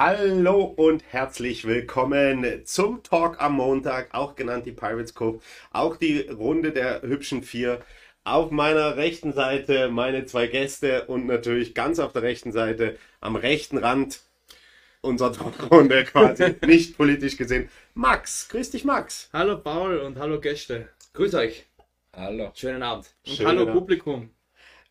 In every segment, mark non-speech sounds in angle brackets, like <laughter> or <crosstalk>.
Hallo und herzlich willkommen zum Talk am Montag, auch genannt die Pirates Cove, auch die Runde der hübschen vier. Auf meiner rechten Seite meine zwei Gäste und natürlich ganz auf der rechten Seite am rechten Rand unserer Talkrunde <laughs> quasi, nicht politisch gesehen. Max, grüß dich Max. Hallo Paul und hallo Gäste. Grüß euch. Hallo. Schönen Abend. Und Schönen hallo Abend. Publikum.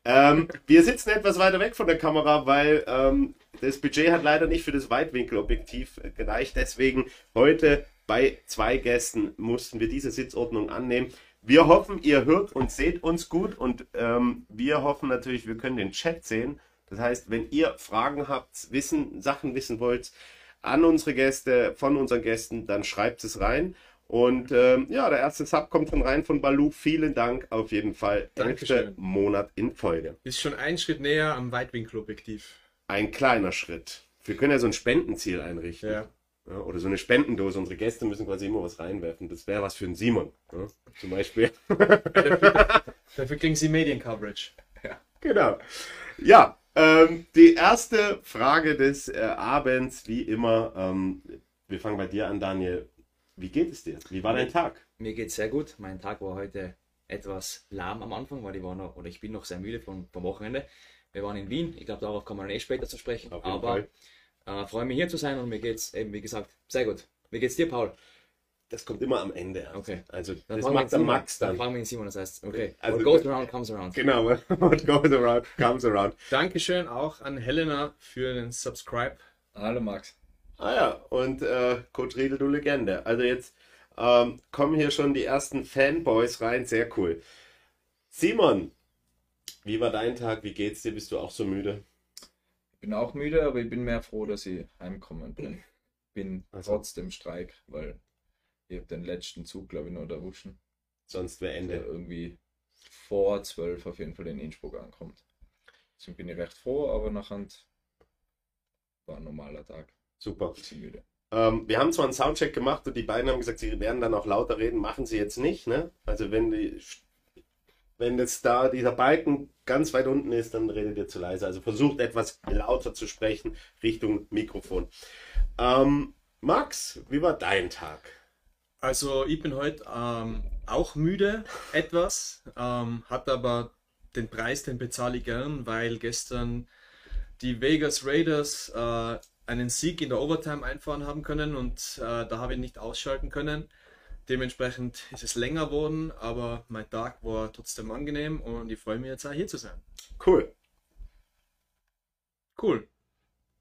Ähm, wir sitzen etwas weiter weg von der Kamera, weil ähm, das Budget hat leider nicht für das Weitwinkelobjektiv äh, gereicht. Deswegen heute bei zwei Gästen mussten wir diese Sitzordnung annehmen. Wir hoffen, ihr hört und seht uns gut und ähm, wir hoffen natürlich, wir können den Chat sehen. Das heißt, wenn ihr Fragen habt, wissen, Sachen wissen wollt an unsere Gäste, von unseren Gästen, dann schreibt es rein. Und ähm, ja, der erste Sub kommt dann rein von Balu. Vielen Dank auf jeden Fall. Dankeschön. Monat in Folge. Ist schon ein Schritt näher am Weitwinkelobjektiv. Ein kleiner Schritt. Wir können ja so ein Spendenziel einrichten. Ja. Ja, oder so eine Spendendose. Unsere Gäste müssen quasi immer was reinwerfen. Das wäre was für einen Simon. Ja, zum Beispiel. <laughs> Dafür kriegen Sie Mediencoverage. genau. Ja, ähm, die erste Frage des äh, Abends, wie immer. Ähm, wir fangen bei dir an, Daniel. Wie geht es dir? Wie war dein Tag? Mir geht's sehr gut. Mein Tag war heute etwas lahm am Anfang, weil ich war noch, oder ich bin noch sehr müde vom, vom Wochenende. Wir waren in Wien. Ich glaube, darauf kommen wir dann eh später zu sprechen. Auf jeden Aber äh, freue mich hier zu sein und mir geht's eben, wie gesagt, sehr gut. Wie geht's dir, Paul? Das kommt immer am Ende. Okay. Also, Dann das macht Simon. Max Dann dann. fragen wir den Simon, das heißt, okay. Also- What goes around, comes around. Genau, <laughs> what goes around comes around. Dankeschön auch an Helena für den Subscribe. Hallo, Max. Ah ja, und äh, Coach Riedel, du Legende. Also jetzt ähm, kommen hier schon die ersten Fanboys rein, sehr cool. Simon, wie war dein Tag? Wie geht's dir? Bist du auch so müde? Ich bin auch müde, aber ich bin mehr froh, dass ich heimgekommen bin. Bin Also. trotz dem Streik, weil ich habe den letzten Zug, glaube ich, noch erwischen. Sonst wäre Ende. irgendwie vor zwölf auf jeden Fall in Innsbruck ankommt. Deswegen bin ich recht froh, aber nachher war ein normaler Tag. Super. Ähm, wir haben zwar einen Soundcheck gemacht und die beiden haben gesagt, sie werden dann auch lauter reden, machen sie jetzt nicht. Ne? Also wenn die, wenn jetzt da dieser Balken ganz weit unten ist, dann redet ihr zu leise. Also versucht etwas lauter zu sprechen Richtung Mikrofon. Ähm, Max, wie war dein Tag? Also ich bin heute ähm, auch müde <laughs> etwas, ähm, hat aber den Preis, den bezahle ich gern, weil gestern die Vegas Raiders äh, einen Sieg in der Overtime einfahren haben können und äh, da habe ich nicht ausschalten können. Dementsprechend ist es länger geworden, aber mein Tag war trotzdem angenehm und ich freue mich jetzt auch hier zu sein. Cool. Cool.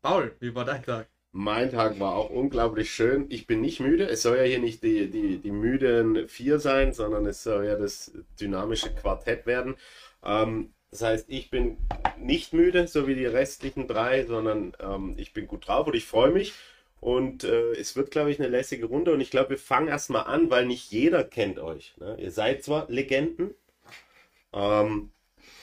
Paul, wie war dein Tag? Mein Tag war auch unglaublich schön. Ich bin nicht müde. Es soll ja hier nicht die, die, die müden vier sein, sondern es soll ja das dynamische Quartett werden. Ähm, das heißt, ich bin nicht müde, so wie die restlichen drei, sondern ähm, ich bin gut drauf und ich freue mich. Und äh, es wird, glaube ich, eine lässige Runde. Und ich glaube, wir fangen erstmal an, weil nicht jeder kennt euch. Ne? Ihr seid zwar Legenden, ähm,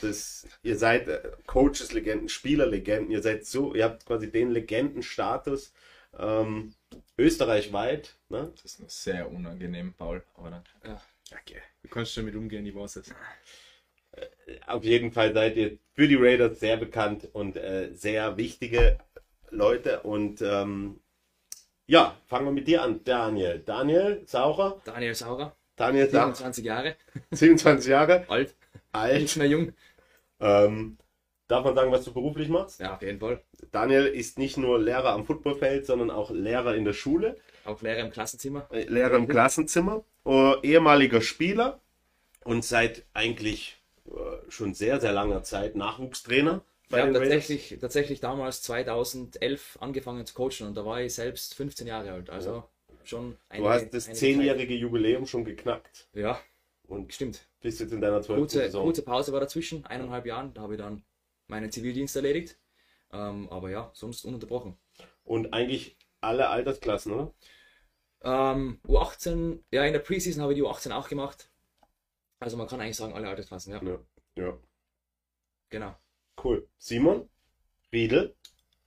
das, ihr seid äh, Coaches, Legenden, Spieler, Legenden. Ihr seid so, ihr habt quasi den Legendenstatus ähm, österreichweit. Ne? Das ist noch sehr unangenehm, Paul. Aber dann, Okay. Du kannst damit umgehen, ich weiß es. Auf jeden Fall seid ihr für die Raiders sehr bekannt und äh, sehr wichtige Leute. Und ähm, ja, fangen wir mit dir an, Daniel. Daniel Saurer. Daniel Saurer, Daniel Saurer, 27 Jahre, 27 Jahre <laughs> alt, alt. nicht mehr jung. Ähm, darf man sagen, was du beruflich machst? Ja, auf jeden Fall. Daniel ist nicht nur Lehrer am Footballfeld, sondern auch Lehrer in der Schule. Auch Lehrer im Klassenzimmer. Äh, Lehrer im Klassenzimmer, äh, ehemaliger Spieler und seit eigentlich schon sehr, sehr langer Zeit Nachwuchstrainer bei Ich habe tatsächlich, tatsächlich damals 2011 angefangen zu coachen und da war ich selbst 15 Jahre alt. Also schon Du hast das einige zehnjährige Jubiläum schon geknackt. Ja, und stimmt. bist jetzt in deiner zwölften Kurze, Saison. kurze Pause war dazwischen, eineinhalb Jahren. Da habe ich dann meinen Zivildienst erledigt. Ähm, aber ja, sonst ununterbrochen. Und eigentlich alle Altersklassen, oder? Ähm, U18, ja, in der Preseason habe ich die U18 auch gemacht. Also man kann eigentlich sagen, alle Altersklassen, ja. Ja. ja. Genau. Cool. Simon Riedel,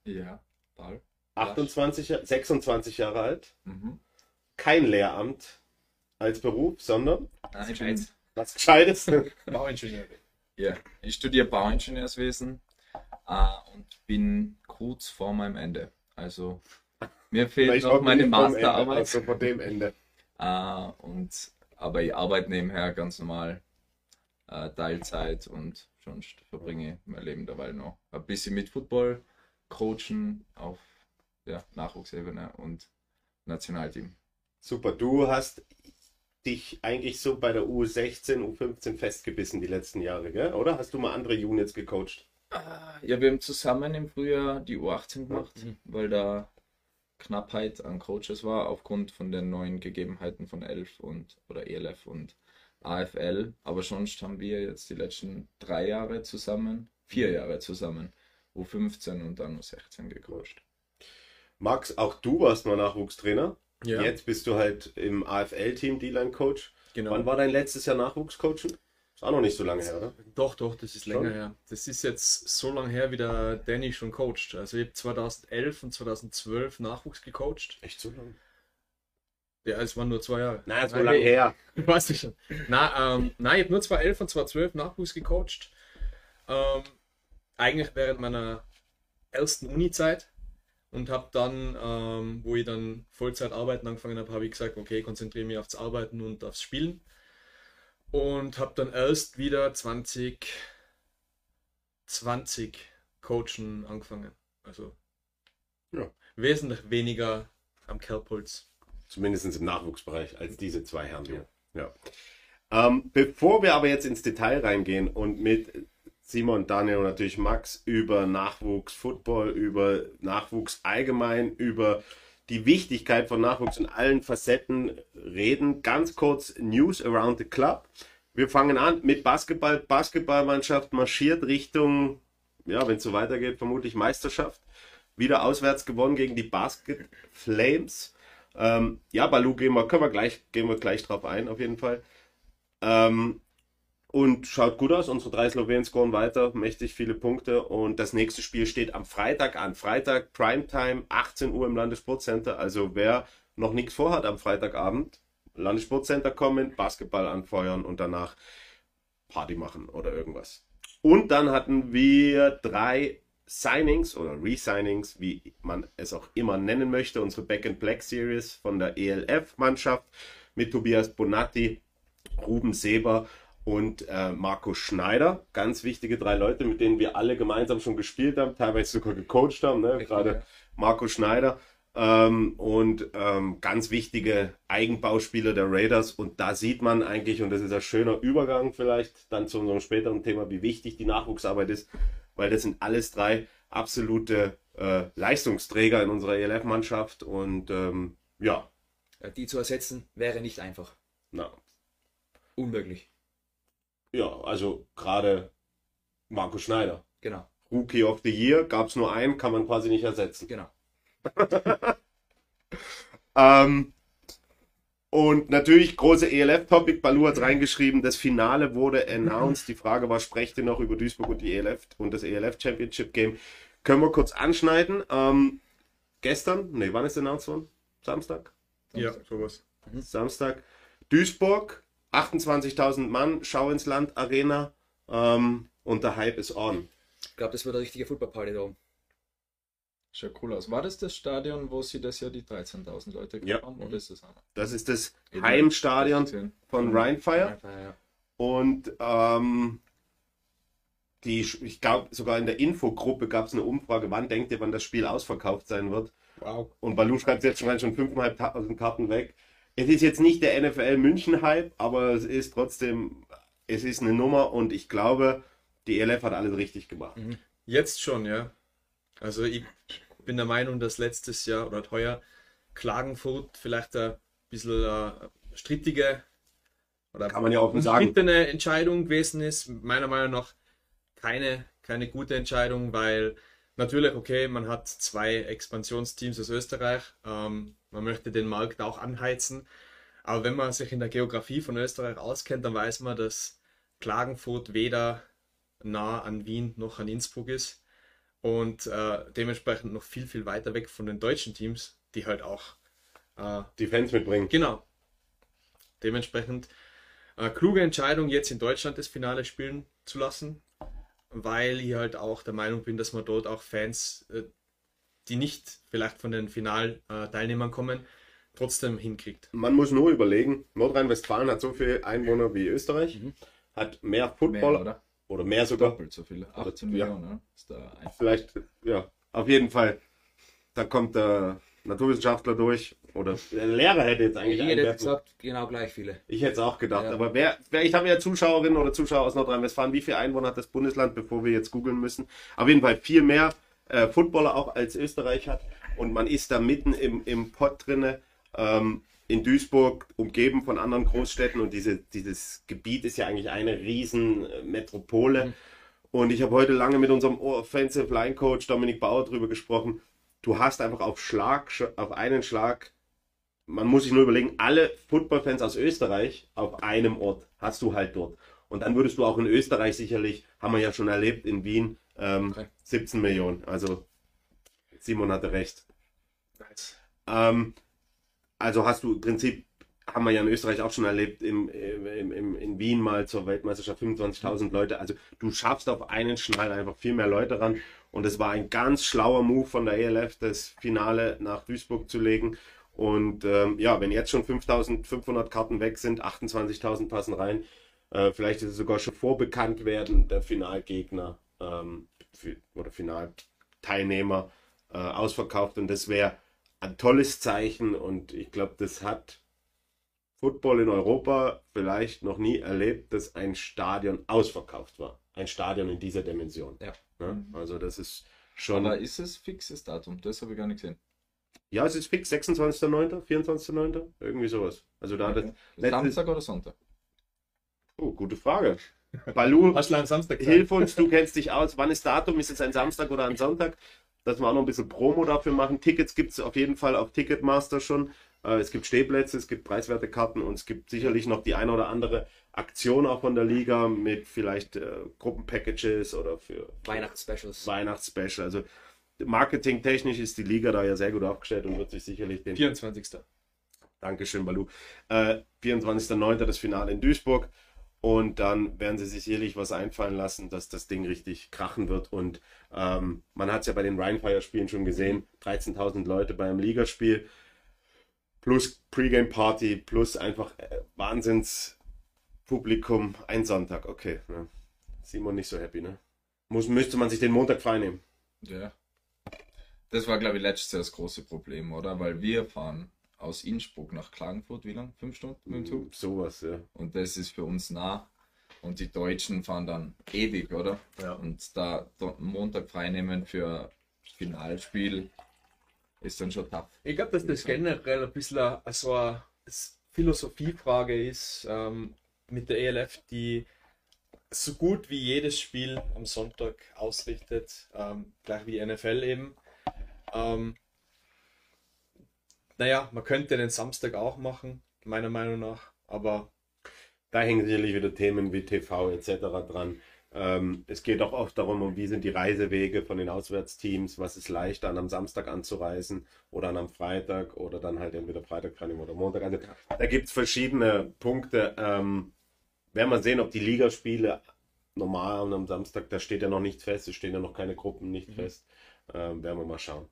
ja, Paul. 28, Ja- 26 Jahre alt, Mhm. kein Lehramt als Beruf, sondern Nein, ich, bin, was Gescheites. <laughs> Bauingenieur. ja, ich studiere Bauingenieurswesen äh, und bin kurz vor meinem Ende. Also Mir fehlt Vielleicht noch auch meine nicht vom Ende, Masterarbeit. Also von dem Ende. <laughs> Äh, und, aber ich arbeite nebenher ganz normal äh, Teilzeit und sonst verbringe ich mein Leben dabei noch ein bisschen mit Football, Coachen auf ja, Nachwuchsebene und Nationalteam. Super, du hast dich eigentlich so bei der U16, U15 festgebissen die letzten Jahre, gell? oder? Hast du mal andere Units gecoacht? Ja, wir haben zusammen im Frühjahr die U18 gemacht, Mhm. weil da Knappheit an Coaches war, aufgrund von den neuen Gegebenheiten von ELF und oder ELF und AFL. Aber sonst haben wir jetzt die letzten drei Jahre zusammen, vier Jahre zusammen, U15 und dann U16 gecoacht. Max, auch du warst mal Nachwuchstrainer. Ja, Jetzt bist du halt im AFL-Team D-Line-Coach. genau. Wann war dein letztes Jahr Nachwuchscoachen? Ist auch noch nicht so lange her, oder? Doch, doch, das ist Schon? länger her. Das ist jetzt so lange her, wie der Danny schon coacht. Also ich habe 2011 und 2012 Nachwuchs gecoacht. Echt so lange? Ja, es waren nur zwei Jahre. Na, so Nein, lange her. <laughs> Weißt du schon. Na, ähm, nein, ich habe nur 2011 und 2012 Nachwuchs gecoacht. Ähm, eigentlich während meiner ersten Uni-Zeit. Und habe dann, ähm, wo ich dann Vollzeit arbeiten angefangen habe, habe ich gesagt, okay, konzentriere mich aufs Arbeiten und aufs Spielen. Und habe dann erst wieder 2020 Coachen angefangen. Also Ja. wesentlich weniger am Kerbholz. Zumindest im Nachwuchsbereich als diese zwei Herren hier. Ja. Ähm, bevor wir aber jetzt ins Detail reingehen und mit Simon, Daniel und natürlich Max über Nachwuchs Football, über Nachwuchs allgemein, über die Wichtigkeit von Nachwuchs in allen Facetten reden, ganz kurz News around the club. Wir fangen an mit Basketball. Basketballmannschaft marschiert Richtung, ja, wenn es so weitergeht, vermutlich Meisterschaft. Wieder auswärts gewonnen gegen die Basket Flames. Ähm, ja, Balu gehen wir, können wir gleich, gehen wir gleich drauf ein, auf jeden Fall. Ähm, und schaut gut aus. Unsere drei Slowenen scoren weiter, mächtig viele Punkte. Und das nächste Spiel steht am Freitag an. Freitag, Primetime, 18 Uhr im Landessportcenter. Also wer noch nichts vorhat am Freitagabend, Landessportcenter kommen, Basketball anfeuern und danach Party machen oder irgendwas. Und dann hatten wir drei Signings oder Resignings, wie man es auch immer nennen möchte, unsere Back and Black Series von der ELF-Mannschaft mit Tobias Bonatti, Ruben Seber und äh, Marco Schneider. Ganz wichtige drei Leute, mit denen wir alle gemeinsam schon gespielt haben, teilweise sogar gecoacht haben. Ne? Richtig, Gerade ja. Marco Schneider. Ähm, und ähm, ganz wichtige Eigenbauspieler der Raiders. Und da sieht man eigentlich, und das ist ein schöner Übergang vielleicht dann zu unserem späteren Thema, wie wichtig die Nachwuchsarbeit ist, weil das sind alles drei absolute äh, Leistungsträger in unserer ELF-Mannschaft. Und ähm, ja, Die zu ersetzen wäre nicht einfach. na, Unmöglich. Ja, also gerade Marco Schneider. Genau, Rookie of the Year gab es nur einen, kann man quasi nicht ersetzen. genau. <laughs> Ähm, und natürlich große ELF-Topic. Balu hat reingeschrieben, das Finale wurde announced. Die Frage war, sprecht ihr noch über Duisburg und die ELF und das ELF Championship Game? Können wir kurz anschneiden. Ähm, gestern, nee, wann ist announced worden? Samstag? Ja, sowas. Samstag. Duisburg, 28.000 Mann, Schau ins Land Arena ähm, und der Hype ist on. Ich glaube, das wird eine richtige Footballparty da oben. Schaut cool aus. War das das Stadion, wo sie das Jahr die 13.000 Leute Ja. haben? Oder ist das anders? Das ist das Heimstadion von Rheinfire. Einfach, ja. Und ähm, die, ich glaube, sogar in der Infogruppe gab es eine Umfrage, wann denkt ihr, wann das Spiel ausverkauft sein wird? Wow. Und Balu schreibt jetzt schon, schon 5.500 Karten weg. Es ist jetzt nicht der NFL München-Hype, aber es ist trotzdem, es ist eine Nummer und ich glaube, die ELF hat alles richtig gemacht. Jetzt schon, ja. Also ich bin der Meinung, dass letztes Jahr oder heuer Klagenfurt vielleicht ein bisschen äh, strittige oder Kann man ja offen sagen. Entscheidung gewesen ist. Meiner Meinung nach keine, keine gute Entscheidung, weil natürlich, okay, man hat zwei Expansionsteams aus Österreich. Ähm, man möchte den Markt auch anheizen. Aber wenn man sich in der Geografie von Österreich auskennt, dann weiß man, dass Klagenfurt weder nah an Wien noch an Innsbruck ist und äh, dementsprechend noch viel, viel weiter weg von den deutschen Teams, die halt auch äh, Die Fans mitbringen. Genau. Dementsprechend äh, kluge Entscheidung, jetzt in Deutschland das Finale spielen zu lassen, weil ich halt auch der Meinung bin, dass man dort auch Fans äh, die nicht vielleicht von den Finalteilnehmern kommen, trotzdem hinkriegt. Man muss nur überlegen, Nordrhein-Westfalen hat so viele Einwohner wie Österreich, Mhm. hat mehr Mehr, Football oder? oder mehr sogar. Doppelt so viele. 18 Ja. Millionen, ne? Ist da Vielleicht, ja, auf jeden Fall. Da kommt der Naturwissenschaftler durch oder der Lehrer hätte jetzt eigentlich Ich hätte gesagt, genau gleich viele. Ich hätte es auch gedacht. Ja. Aber wer, wer, ich habe ja Zuschauerinnen oder Zuschauer aus Nordrhein-Westfalen. Wie viele Einwohner hat das Bundesland, bevor wir jetzt googeln müssen? Auf jeden Fall viel mehr äh, Footballer auch als Österreich hat. Und man ist da mitten im, im Pott drinne. Ähm, in Duisburg, umgeben von anderen Großstädten. Und diese, dieses Gebiet ist ja eigentlich eine riesen äh, Metropole. Und ich habe heute lange mit unserem Offensive Line Coach Dominik Bauer drüber gesprochen. Du hast einfach auf Schlag, auf einen Schlag man muss sich nur überlegen, alle Footballfans aus Österreich auf einem Ort hast du halt dort. Und dann würdest du auch in Österreich sicherlich, haben wir ja schon erlebt, in Wien ähm, Okay. 17 Millionen. Also Simon hatte recht. Nice. Ähm, also hast du im Prinzip, haben wir ja in Österreich auch schon erlebt, im, im, im, in Wien mal zur Weltmeisterschaft 25.000 Leute. Also du schaffst auf einen Schnall einfach viel mehr Leute ran. Und es war ein ganz schlauer Move von der ELF, das Finale nach Duisburg zu legen. Und ähm, ja, wenn jetzt schon 5.500 Karten weg sind, 28.000 passen rein, äh, vielleicht ist es sogar schon vorbekannt werden, der Finalgegner ähm, für, oder Finalteilnehmer äh, ausverkauft. Und das wäre ein tolles Zeichen und ich glaube, das hat Football in Europa vielleicht noch nie erlebt, dass ein Stadion ausverkauft war. Ein Stadion in dieser Dimension. Ja. Ne? Also das ist schon. Aber ist es fixes Datum? Das habe ich gar nicht gesehen. ja, es ist fix, 26.09., 24.09., irgendwie sowas. Also da Okay. das. letztes- Samstag oder Sonntag? Oh, gute Frage. Balu, <laughs> hilf uns, du kennst dich aus. Wann ist Datum? Ist es ein Samstag oder ein Sonntag? Dass wir auch noch ein bisschen Promo dafür machen. Tickets gibt es auf jeden Fall auf Ticketmaster schon. Äh, Es gibt Stehplätze, es gibt preiswerte Karten und es gibt sicherlich noch die eine oder andere Aktion auch von der Liga mit vielleicht äh, Gruppenpackages oder für Weihnachtsspecials. Weihnachtsspecial. Also marketingtechnisch ist die Liga da ja sehr gut aufgestellt und wird sich sicherlich den 24. Dankeschön, Balu. Äh, 24.09. das Finale in Duisburg. Und dann werden sie sich sicherlich was einfallen lassen, dass das Ding richtig krachen wird. Und ähm, man hat es ja bei den Rheinfire-Spielen schon gesehen: 13.000 Leute beim Ligaspiel, plus Pre-Game-Party, plus einfach äh, Wahnsinns-Publikum. Ein Sonntag, okay. Ne? Simon nicht so happy, ne? Muss, müsste man sich den Montag freinehmen. Ja. Das war, glaube ich, letztes Jahr das große Problem, oder? Weil wir fahren aus Innsbruck nach Klagenfurt, wie lang? Fünf Stunden mit dem Zug? Sowas, ja. Und das ist für uns nah. Und die Deutschen fahren dann ewig, oder? Ja. Und da Montag freinehmen für Finalspiel ist dann schon tough. Ich glaube, dass das generell ein bisschen so eine Philosophiefrage ist ähm, mit der ELF, die so gut wie jedes Spiel am Sonntag ausrichtet, ähm, gleich wie die NFL eben. Ähm, naja, man könnte den Samstag auch machen, meiner Meinung nach, aber Da hängen sicherlich wieder Themen wie TV etc. dran. Ähm, es geht auch oft darum, um wie sind die Reisewege von den Auswärtsteams, was ist leichter, an einem Samstag anzureisen oder an einem Freitag oder dann halt entweder Freitag, Freitag oder Montag. Also da gibt es verschiedene Punkte. Ähm, werden wir sehen, ob die Ligaspiele normal an einem Samstag, da steht ja noch nichts fest, es stehen ja noch keine Gruppen nicht fest. Ähm, werden wir mal schauen.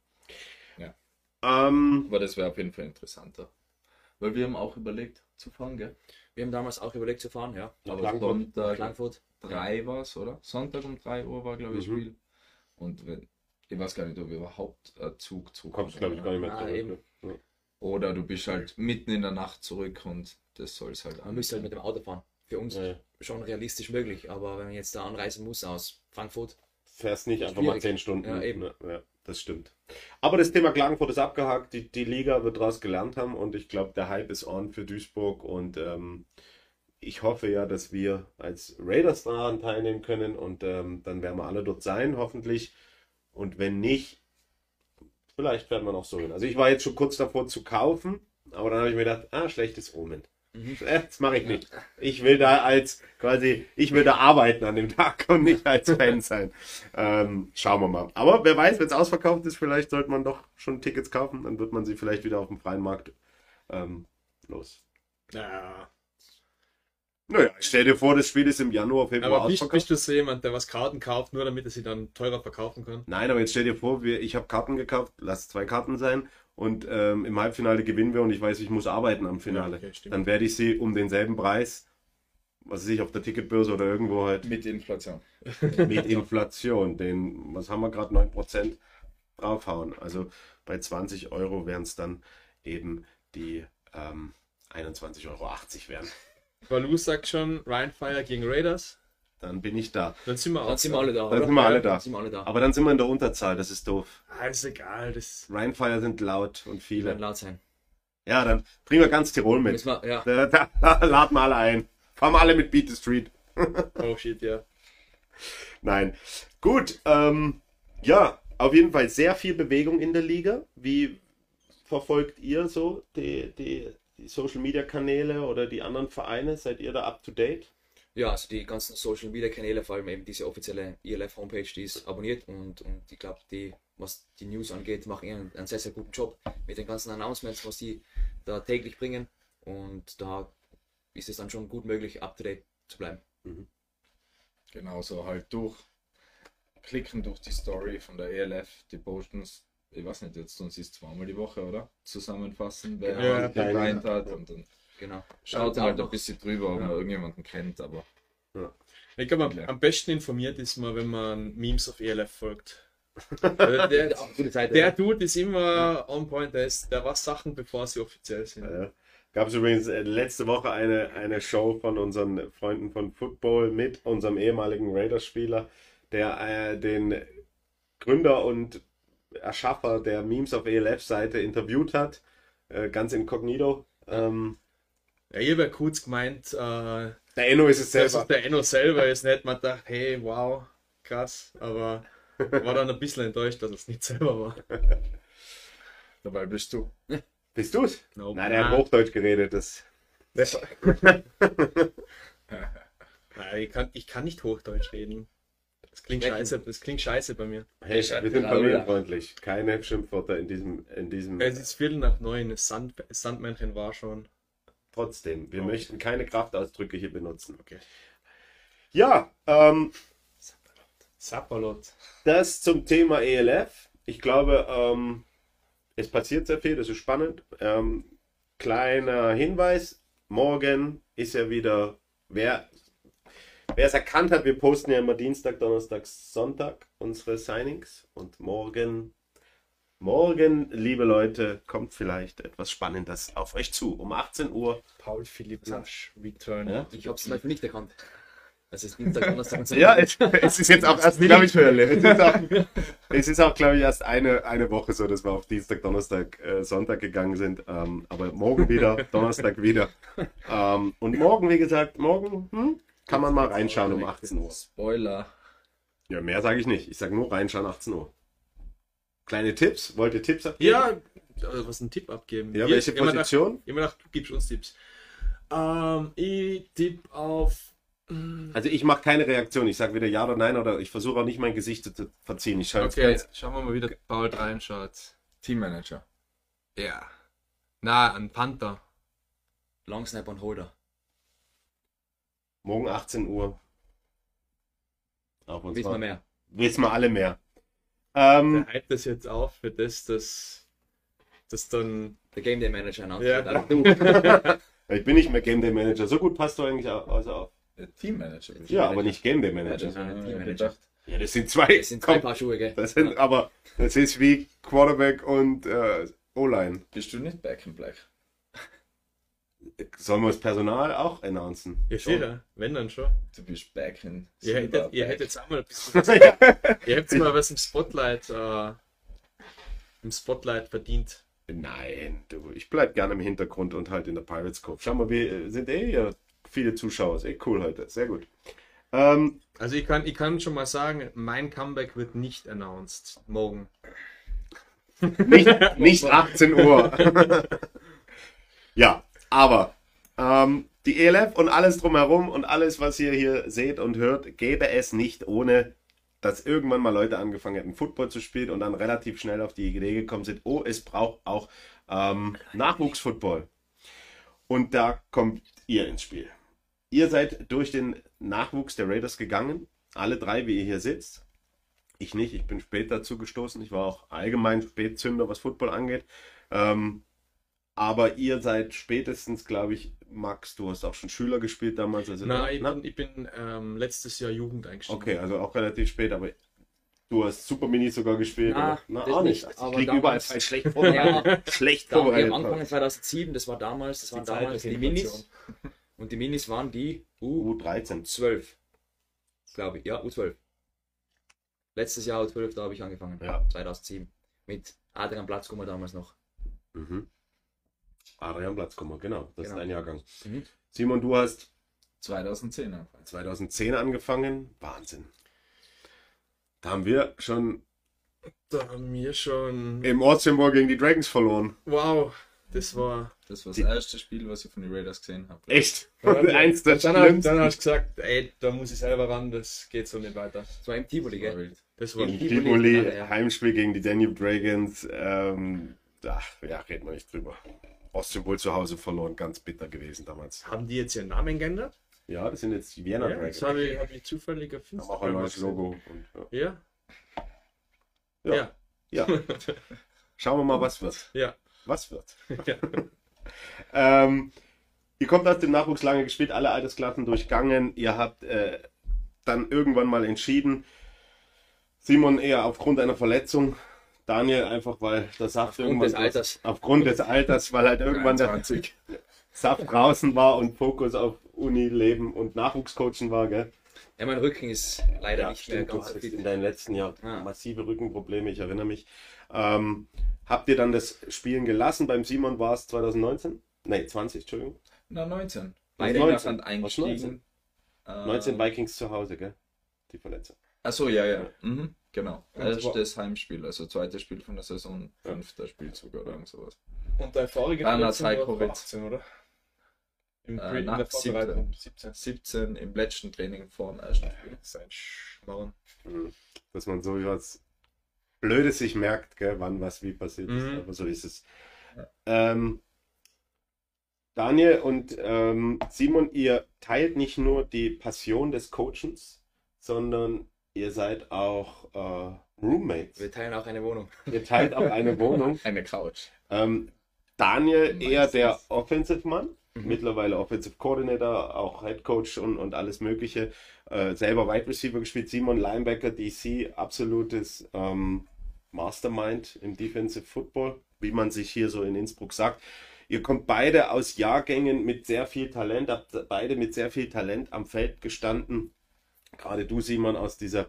Ja. Ähm, Aber das wäre auf jeden Fall interessanter. Weil wir haben auch überlegt zu fahren, gell? Wir haben damals auch überlegt zu fahren, ja. Nach Aber Klagenfurt. Sonntag Frankfurt. Drei war es, oder? Sonntag um 3 Uhr war, glaube ich, Mhm. Spiel. Und wenn, ich weiß gar nicht, ob überhaupt äh, Zug du zurück kommst, glaube ich, gar nicht mehr Ah, zurück. eben. ne? Oder du bist halt mitten in der Nacht zurück und das soll es halt Man müsste halt mit dem Auto fahren. Für uns Ja, ja. schon realistisch möglich, aber wenn man jetzt da anreisen muss aus Frankfurt, fährst nicht einfach mal Schwierig. 10 Stunden. Ja, eben. Ne, Ja, das stimmt. Aber das Thema Klagenfurt ist abgehakt. Die, die Liga wird daraus gelernt haben und ich glaube, der Hype ist on für Duisburg und ähm, ich hoffe ja, dass wir als Raiders daran teilnehmen können und ähm, dann werden wir alle dort sein, hoffentlich. Und wenn nicht, vielleicht werden wir noch so hin. Also ich war jetzt schon kurz davor zu kaufen, aber dann habe ich mir gedacht, ah, schlechtes Omen. Mhm. Äh, Das mache ich nicht. Ich will da als quasi, ich will da arbeiten an dem Tag und nicht <laughs> als Fan sein. Ähm, schauen wir mal. Aber wer weiß, wenn es ausverkauft ist, vielleicht sollte man doch schon Tickets kaufen, dann wird man sie vielleicht wieder auf dem freien Markt ähm, los. ja, Naja, stell dir vor, das Spiel ist im Januar, Februar Aber bist, bist du so jemand, der was Karten kauft, nur damit er sie dann teurer verkaufen kann? Nein, aber jetzt stell dir vor, wir, ich habe Karten gekauft, lass zwei Karten sein und ähm, im Halbfinale gewinnen wir und ich weiß, ich muss arbeiten am Finale. Ja, okay. Dann werde ich sie um denselben Preis, was weiß ich, auf der Ticketbörse oder irgendwo halt Mit Inflation. <laughs> mit Inflation, den, was haben wir gerade, 9% draufhauen. Also bei 20 Euro wären es dann eben die ähm, 21,80 Euro werden. Balu sagt schon, Ryan Fire gegen Raiders. Dann bin ich da. Dann sind wir auch. Dann sind wir alle da. Dann oder? sind wir alle da. Dann sind wir alle da. Aber dann sind wir in der Unterzahl, das ist doof. Ah, ist egal. Das Rheinfire sind laut und Die werden viele. laut sein. Ja, dann bringen wir ganz Tirol mit. Wir, ja. Da, da, da laden wir alle ein. Fahren wir alle mit Beat the Street. <laughs> oh shit, ja. Nein. Gut, ähm, ja, auf jeden Fall sehr viel Bewegung in der Liga. Wie verfolgt ihr so die, die, die Social Media Kanäle oder die anderen Vereine? Seid ihr da up to date? Ja, also die ganzen Social Media Kanäle, vor allem eben diese offizielle ELF Homepage, die ist abonniert und, und ich glaube, die, was die News angeht, machen einen, einen sehr, sehr guten Job mit den ganzen Announcements, was die da täglich bringen. Und da ist es dann schon gut möglich, up to date zu bleiben. Genauso halt durch. Klicken durch die Story von der ELF, die Postens. Ich weiß nicht, jetzt tun sie es zweimal die Woche, oder? Zusammenfassen, wer Ja, halt gemeint hat und dann Genau. schaut halt ein bisschen drüber, ob Ja. man irgendjemanden kennt, aber Ich glaube, am, Ja. besten informiert ist man, wenn man Memes auf ELF folgt. <laughs> der, der, Dude ist immer on point, der, ist, der weiß Sachen, bevor sie offiziell sind. Ja. Gab es übrigens äh, letzte Woche eine, eine Show von unseren Freunden von Football mit unserem ehemaligen Raiders-Spieler, der äh, den Gründer und Erschaffer der Memes auf ELF-Seite interviewt hat, äh, ganz inkognito. Ähm, Ja, ich habe ja kurz gemeint, äh, der Enno ist es dass selber. der Enno selber ist, nicht man dachte, hey, wow, krass, aber war dann ein bisschen enttäuscht, dass es nicht selber war. dabei bist du. Bist du's? Nope. Nein, der hat Hochdeutsch geredet. Das, <laughs> Nein, ich kann, ich kann nicht Hochdeutsch reden. Das klingt Sprechen. scheiße, das klingt scheiße bei mir. hey, wir sind familienfreundlich. Keine Schimpfwörter in diesem, in diesem. Es ist Viertel nach neun, das Sand, Sandmännchen war schon. Trotzdem, wir Oh. möchten keine Kraftausdrücke hier benutzen. Okay. Ja, ähm, Sapperlot. Das zum Thema ELF. Ich glaube, ähm, es passiert sehr viel, das ist spannend. Ähm, kleiner Hinweis, morgen ist ja wieder, wer wer es erkannt hat, wir posten ja immer Dienstag, Donnerstag, Sonntag unsere Signings und morgen, morgen, liebe Leute, kommt vielleicht etwas Spannendes auf euch zu. Um 18 Uhr. Paul Philipp Nasch, Return. Ja? Ich habe es zum Beispiel nicht erkannt. Es ist Dienstag, Donnerstag und <laughs> Ja, es, es ist jetzt auch erst, glaube ich, es ist auch, es ist auch, glaube ich, erst eine, eine Woche so, dass wir auf Dienstag, Donnerstag, äh, Sonntag gegangen sind. Ähm, aber morgen wieder, <laughs> Donnerstag wieder. Ähm, und morgen, wie gesagt, morgen hm, kann man mal reinschauen um 18 Uhr. Spoiler. Ja, mehr sage ich nicht. Ich sage nur reinschauen 18 Uhr. Kleine Tipps? Wollt ihr Tipps abgeben? Ja, also was einen Tipp abgeben. Ja, welche Position? Immer nach, du gibst uns Tipps. Ähm, ich tipp auf. mm, Also ich mache keine Reaktion. Ich sage wieder ja oder nein oder ich versuche auch nicht mein Gesicht zu verziehen. Ich schaue Okay, jetzt schauen wir mal, wie der Paul reinschaut. Teammanager. Ja. Na, ein Panther. Long Snap und Holder. Morgen 18 Uhr. Auf uns Wissen wir mehr. Wissen wir alle mehr. Ähm, Der hypt das jetzt auf für das, das, das dann. Der Game Day Manager announced Ja. wird. Also, <laughs> ich bin nicht mehr Game Day Manager. So gut passt du eigentlich also auf. Bist du. Ja, aber nicht Game Day Ja, Manager. das Ja, gedacht. Ja, das sind zwei. Es sind zwei Komm, Paar Schuhe, gell? das sind, aber das ist wie Quarterback und äh, O-Line. Bist du nicht Back in Black? Sollen wir das Personal auch announcen? Ja, sicher, wenn dann schon. Du bist Back in Ihr hättet, ihr hättet auch mal ein bisschen <laughs> was, ihr hättet mal was im Spotlight, äh, im Spotlight verdient. Nein, du, ich bleib gerne im Hintergrund und halt in der Pirates Cove. Schau mal, wir äh, sind eh ja viele Zuschauer. Ist eh cool heute. Sehr gut. Ähm, Also ich kann, ich kann schon mal sagen, mein Comeback wird nicht announced morgen. nicht, nicht 18 Uhr. <laughs> ja, aber ähm, die ELF und alles drumherum und alles, was ihr hier seht und hört, gäbe es nicht ohne, dass irgendwann mal Leute angefangen hätten, Football zu spielen und dann relativ schnell auf die Idee gekommen sind, oh, es braucht auch ähm, Nachwuchsfootball. Und da kommt ihr ins Spiel. ihr seid durch den Nachwuchs der Raiders gegangen. Alle drei, wie ihr hier sitzt. Ich nicht, ich bin spät dazu gestoßen. Ich war auch allgemein Spätzünder, was Football angeht. Ähm, aber ihr seid spätestens, glaube ich, Max, du hast auch schon Schüler gespielt damals. Also Nein, ich Na? bin, ich bin ähm, letztes Jahr Jugend eingestiegen. Okay, also auch relativ spät, aber du hast Super Mini sogar gespielt. Na, oder? Na, das auch nicht. nicht, Also aber ich liege überall damals- falsch schlecht <laughs> vorbereitet. Schlecht da, wir vorbereitet. haben angefangen 2007, das war damals, das waren Zeit damals die Minis. Und die Minis waren die U13. U12. Glaube ich, ja, U12. Letztes Jahr U12, da habe ich angefangen. Ja. 2007. Mit Adrian Platzkummer damals noch. Mhm. Adrian Platzkummer, genau. Das Genau. ist dein Jahrgang. Mhm. Simon, du hast 2010 angefangen. 2010 angefangen. Wahnsinn. Da haben wir schon Da haben wir schon. im Ortssymbol gegen die Dragons verloren. Wow, das war. Das war das Die- erste Spiel, was ich von den Raiders gesehen habe. Echt? Dann- <laughs> Eins der Dann, schlimmsten. dann hast du gesagt, ey, da muss ich selber ran, das geht so nicht weiter. Das war im Tivoli, Das war gell? Das war. Im Tivoli, Tivoli, ja. Heimspiel gegen die Danube Dragons. Ähm, ach, ja, reden wir nicht drüber. Ostsymbol zu Hause verloren, ganz bitter gewesen damals. Haben die jetzt ihren Namen geändert? Ja, das sind jetzt die Vienna Ja, Dragons. das habe ich, hab ich zufällig auf haben auch Instagram ein neues. Logo. Und, ja. Ja. Ja. Ja. ja. <laughs> Schauen wir mal, was wird. Ja. Was wird? Ja. <laughs> Ähm, ihr kommt aus dem Nachwuchs lange gespielt, alle Altersklassen durchgangen. Ihr habt äh, dann irgendwann mal entschieden, Simon eher aufgrund einer Verletzung, Daniel einfach, weil der Saft Aufgrund irgendwann des Alters. aufgrund des Alters, weil halt irgendwann der 23. <laughs> Saft draußen war und Fokus auf Uni, Leben und Nachwuchscoachen war, gell? Ja, mein Rücken ist leider Ja, nicht mehr stimmt, du ganz so hattest in deinen letzten Jahren Ah. massive Rückenprobleme, ich erinnere mich. Ähm, habt ihr dann das Spielen gelassen? Beim Simon war es 2019? Nee, 20, Entschuldigung. Na, 19. Beide Beide 19. sind eingestiegen. 19 Ähm, Vikings zu Hause, gell? Die Verletzung. Achso, ja, ja. Mhm, genau. Erstes Heimspiel, also zweites Spiel von der Saison, fünfter Spielzug oder irgend sowas. Und dein voriger Verletzung als war Heiko Ritz. 18, oder? Im Äh, nach der Vorbereitung. 17. 17 im letzten Training vor dem ersten Spiel. Sein Schmarrn. Dass man so was Blödes sich merkt, gell, wann was wie passiert ist. Mhm. Aber so ist es. Ähm, Daniel und ähm, Simon, ihr teilt nicht nur die Passion des Coachens, sondern ihr seid auch äh, Roommates. Wir teilen auch eine Wohnung. Ihr teilt auch eine <laughs> Wohnung. Eine Couch. Ähm, Daniel eher Meistens. der Offensive Mann, Mhm. mittlerweile Offensive Coordinator, auch Head Coach und, und alles Mögliche. Äh, selber Wide Receiver gespielt, Simon Linebacker, DC, absolutes ähm, Mastermind im Defensive Football, wie man sich hier so in Innsbruck sagt. Ihr kommt beide aus Jahrgängen mit sehr viel Talent, habt beide mit sehr viel Talent am Feld gestanden. Gerade du, Simon, aus dieser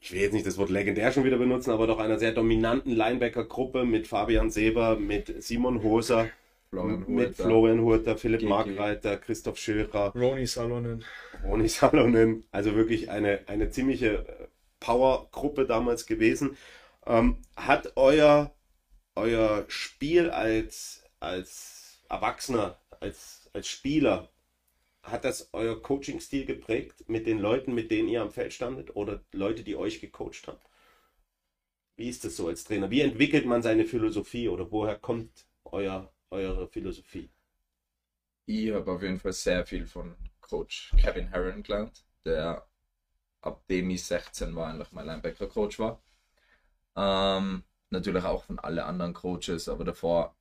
ich will jetzt nicht das Wort legendär schon wieder benutzen, aber doch einer sehr dominanten Linebacker-Gruppe mit Fabian Seber, mit Simon Hoser, Florian mit. Florian Hurter, Philipp Gigi. Markreiter, Christoph Schilcher, Ronny Salonen. Ronny Salonen. Also wirklich eine, eine ziemliche äh, Power-Gruppe damals gewesen. Ähm, hat euer, euer Spiel als, als Erwachsener, als, als Spieler, hat das euer Coaching-Stil geprägt mit den Leuten, mit denen ihr am Feld standet oder Leute, die euch gecoacht haben? Wie ist das so als Trainer? Wie entwickelt man seine Philosophie oder woher kommt euer, eure Philosophie? Ich habe auf jeden Fall sehr viel von Coach Kevin Herron gelernt, der ab dem ich 16 war eigentlich mein Linebacker-Coach war. Ähm, natürlich auch von alle anderen Coaches, aber davor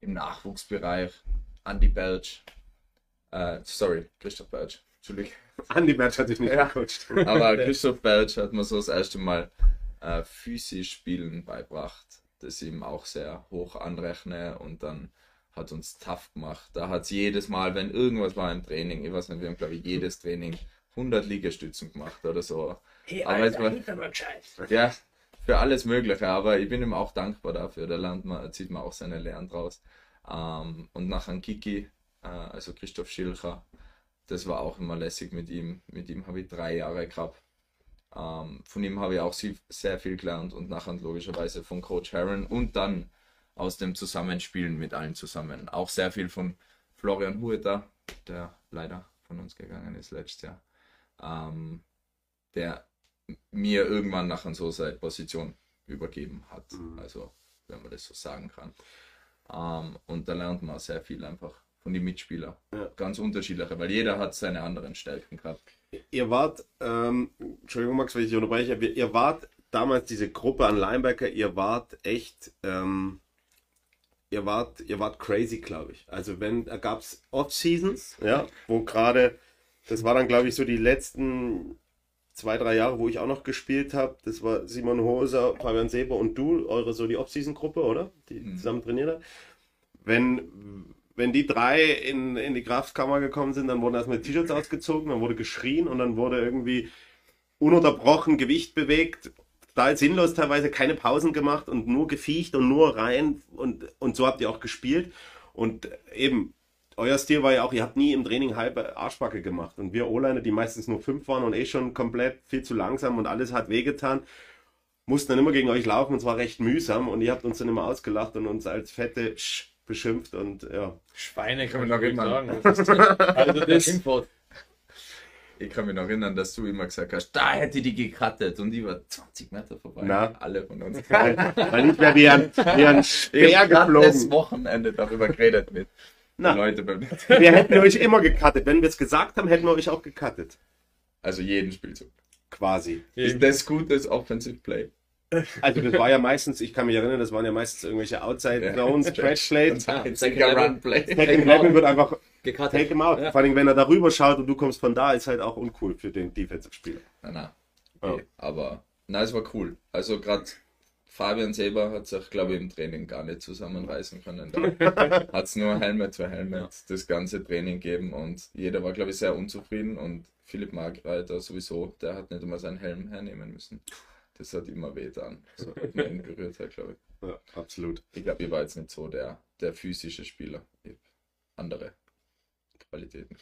im Nachwuchsbereich Andy Belch, äh, sorry, Christoph Belch, Entschuldigung. <laughs> Andy Batch hat dich nicht Ja. gecoacht. Aber <laughs> Christoph Belch hat mir so das erste Mal äh, physisch Spielen beibracht, das ich ihm auch sehr hoch anrechne und dann hat uns tough gemacht. Da hat es jedes Mal, wenn irgendwas war im Training, ich weiß nicht, wir haben glaube ich jedes Training 100 Liegestützen gemacht oder so. Hey, Aber es war- Ja, für alles Mögliche, aber ich bin ihm auch dankbar dafür. Da lernt man, zieht man auch seine Lehren draus. Ähm, und nachher Kiki, also Christoph Schilcher, das war auch immer lässig mit ihm. Mit ihm habe ich drei Jahre gehabt. Ähm, von ihm habe ich auch sehr viel gelernt und nachher logischerweise von Coach Heron und dann aus dem Zusammenspielen mit allen zusammen. Auch sehr viel von Florian Hueter, der leider von uns gegangen ist letztes Jahr. Ähm, der mir irgendwann nachher so seine Position übergeben hat. Mhm. Also, wenn man das so sagen kann. Ähm, und da lernt man sehr viel einfach von den Mitspielern. Ja. Ganz unterschiedliche, weil jeder hat seine anderen Stärken gehabt. Ihr wart, ähm, Entschuldigung Max, wenn ich dich unterbreche, ihr wart damals diese Gruppe an Linebacker, ihr wart echt, ähm, ihr wart, ihr wart crazy, glaube ich. Also wenn, da gab es Off-Seasons, ja, wo gerade, das war dann glaube ich so die letzten zwei, drei Jahre, wo ich auch noch gespielt habe. Das war Simon Hoser, Fabian Seber und du, eure so die Off-Season-Gruppe, oder? Die Mhm. zusammen trainiert habt. Wenn, wenn die drei in, in die Kraftkammer gekommen sind, dann wurden erstmal T-Shirts ausgezogen, dann wurde geschrien und dann wurde irgendwie ununterbrochen Gewicht bewegt. Total sinnlos teilweise, keine Pausen gemacht und nur gefiecht und nur rein und, und so habt ihr auch gespielt. Und eben, euer Stil war ja auch, ihr habt nie im Training halbe Arschbacke gemacht. Und wir O-Liner, die meistens nur fünf waren und eh schon komplett viel zu langsam und alles hat wehgetan, mussten dann immer gegen euch laufen und es war recht mühsam und ihr habt uns dann immer ausgelacht und uns als fette Sch beschimpft und ja. Schweine Kann kann man noch sagen. erinnern. Ist, <laughs> also das, Schimpfwort. Ich kann mich noch erinnern, dass du immer gesagt hast, da hätte die gecuttet und die war 20 Meter vorbei. Na. Alle von uns. <laughs> Weil, weil ich wäre wie ein, wie ein Speer habe das geflogen. Wochenende darüber geredet mit Na. den Leuten beim Wir hätten euch immer gecuttet. Wenn wir es gesagt haben, hätten wir euch auch gecuttet. Also jeden Spielzug. Quasi. Ist das gutes Offensive Play? Also das war ja meistens, ich kann mich erinnern, das waren ja meistens irgendwelche Outside Zones, Stretch Plays. Second Run Play. Second Level wird einfach Gecuttet. take him out. Ja. Vor allem, wenn er darüber schaut und du kommst von da, ist halt auch uncool für den Defensive-Spieler. Na, na. Eh, Aber, na, es war cool. Also gerade Fabian selber hat sich, glaube ich, im Training gar nicht zusammenreißen können. Da <laughs> hat es nur Helmet für Helmet das ganze Training gegeben und jeder war, glaube ich, sehr unzufrieden und Philipp Markreiter sowieso, der hat nicht einmal seinen Helm hernehmen müssen. Das hat immer weh dann. So <laughs> hat man berührt hat, glaube ich. Ja, absolut. Ich glaube, ich war jetzt nicht so der, der physische Spieler. Ich andere Qualitäten.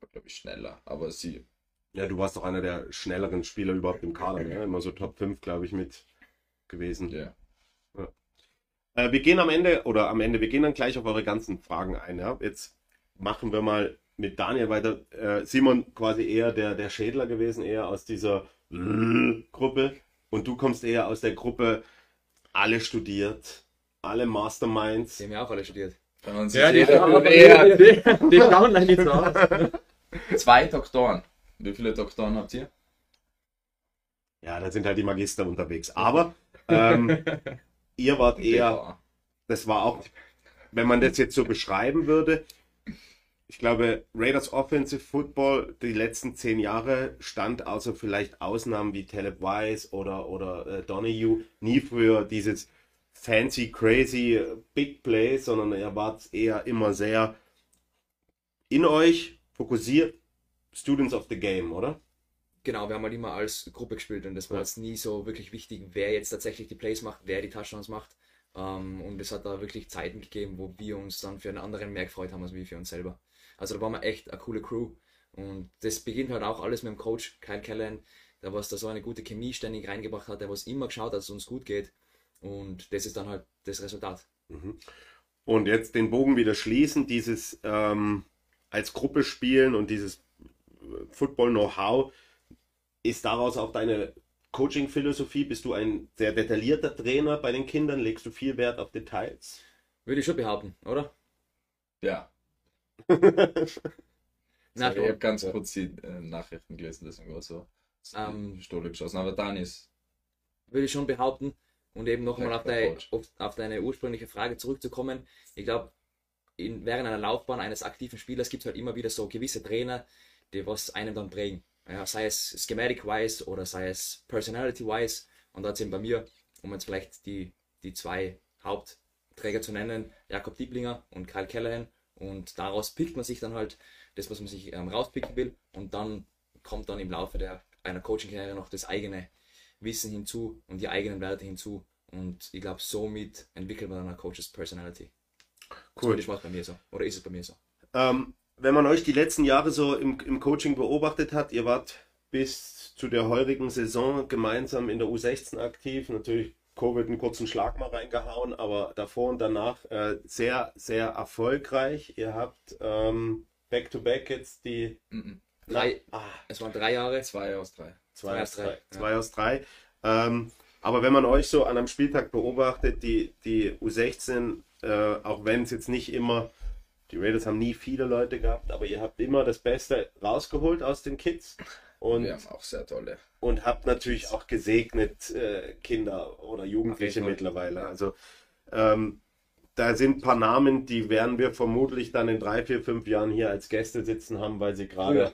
War, glaube ich, schneller. Aber sie, Ja, du warst doch einer der schnelleren Spieler überhaupt im Kader. Ne? Immer so Top 5, glaube ich, mit gewesen. ja. Äh, wir gehen am Ende, oder am Ende, wir gehen dann gleich auf eure ganzen Fragen ein. Ja? Jetzt machen wir mal mit Daniel weiter. Äh, Simon quasi eher der, der Schädler gewesen, eher aus dieser Gruppe. Und du kommst eher aus der Gruppe, alle studiert, alle Masterminds. Die haben ja auch alle studiert. Ja, die, schauen, eher die, die, die schauen nicht so aus. zwei Doktoren. Wie viele Doktoren habt ihr? Ja, da sind halt die Magister unterwegs. Aber ähm, <laughs> ihr wart eher, das war auch, wenn man das jetzt so beschreiben würde, ich glaube, Raiders Offensive Football die letzten zehn Jahre stand außer vielleicht Ausnahmen wie Taleb Wise oder, oder äh, Donahue nie für dieses fancy, crazy äh, Big Play, sondern ihr wart eher immer sehr in euch fokussiert, Students of the Game, oder? Genau, wir haben halt immer als Gruppe gespielt und das war Ja. jetzt nie so wirklich wichtig, wer jetzt tatsächlich die Plays macht, wer die Touchdowns macht. Ähm, und es hat da wirklich Zeiten gegeben, wo wir uns dann für einen anderen mehr gefreut haben, als wir für uns selber. Also da waren wir echt eine coole Crew. Und das beginnt halt auch alles mit dem Coach Kyle Callahan, der was da so eine gute Chemie ständig reingebracht hat, der was immer geschaut hat, dass es uns gut geht. Und das ist dann halt das Resultat. Mhm. Und jetzt den Bogen wieder schließen, dieses ähm, als Gruppe spielen und dieses Football-Know-how, ist daraus auch deine Coaching-Philosophie? Bist du ein sehr detaillierter Trainer bei den Kindern? Legst du viel Wert auf Details? Würde ich schon behaupten, oder? Ja. <laughs> Sorry, ich habe ganz kurz die äh, Nachrichten gelesen, deswegen war so Ähm, Stohle geschossen. Aber dann ist würde ich schon behaupten. Und eben nochmal auf, Coach. auf, auf deine ursprüngliche Frage zurückzukommen. Ich glaube, während einer Laufbahn eines aktiven Spielers gibt es halt immer wieder so gewisse Trainer, die was einen dann prägen. Ja, sei es schematic-wise oder sei es personality-wise. Und da sind bei mir, um jetzt vielleicht die, die zwei Hauptträger zu nennen, Jakob Dieblinger und Kyle Callahan. Und daraus pickt man sich dann halt das, was man sich ähm, rauspicken will. Und dann kommt dann im Laufe der, einer Coaching-Karriere noch das eigene Wissen hinzu und die eigenen Werte hinzu. Und ich glaube, somit entwickelt man dann eine Coaches Personality. Cool. Das war bei mir so. Oder ist es bei mir so? Ähm, wenn man euch die letzten Jahre so im, im Coaching beobachtet hat, ihr wart bis zu der heurigen Saison gemeinsam in der U16 aktiv. Natürlich Covid einen kurzen Schlag mal reingehauen, aber davor und danach äh, sehr, sehr erfolgreich. Ihr habt ähm, Back-to-Back jetzt die mhm. Drei, ah, es waren drei Jahre. zwei aus drei. zwei, aus drei. ja. Zwei aus drei. Ähm, aber wenn man euch so an einem Spieltag beobachtet, die, die U16, äh, auch wenn es jetzt nicht immer Die Raiders haben nie viele Leute gehabt, aber ihr habt immer das Beste rausgeholt aus den Kids. Und, Wir haben auch sehr tolle. und habt natürlich auch gesegnet äh, Kinder oder Jugendliche Fall. mittlerweile. Also ähm, da sind ein paar Namen, die werden wir vermutlich dann in drei, vier, fünf Jahren hier als Gäste sitzen haben, weil sie gerade Ja.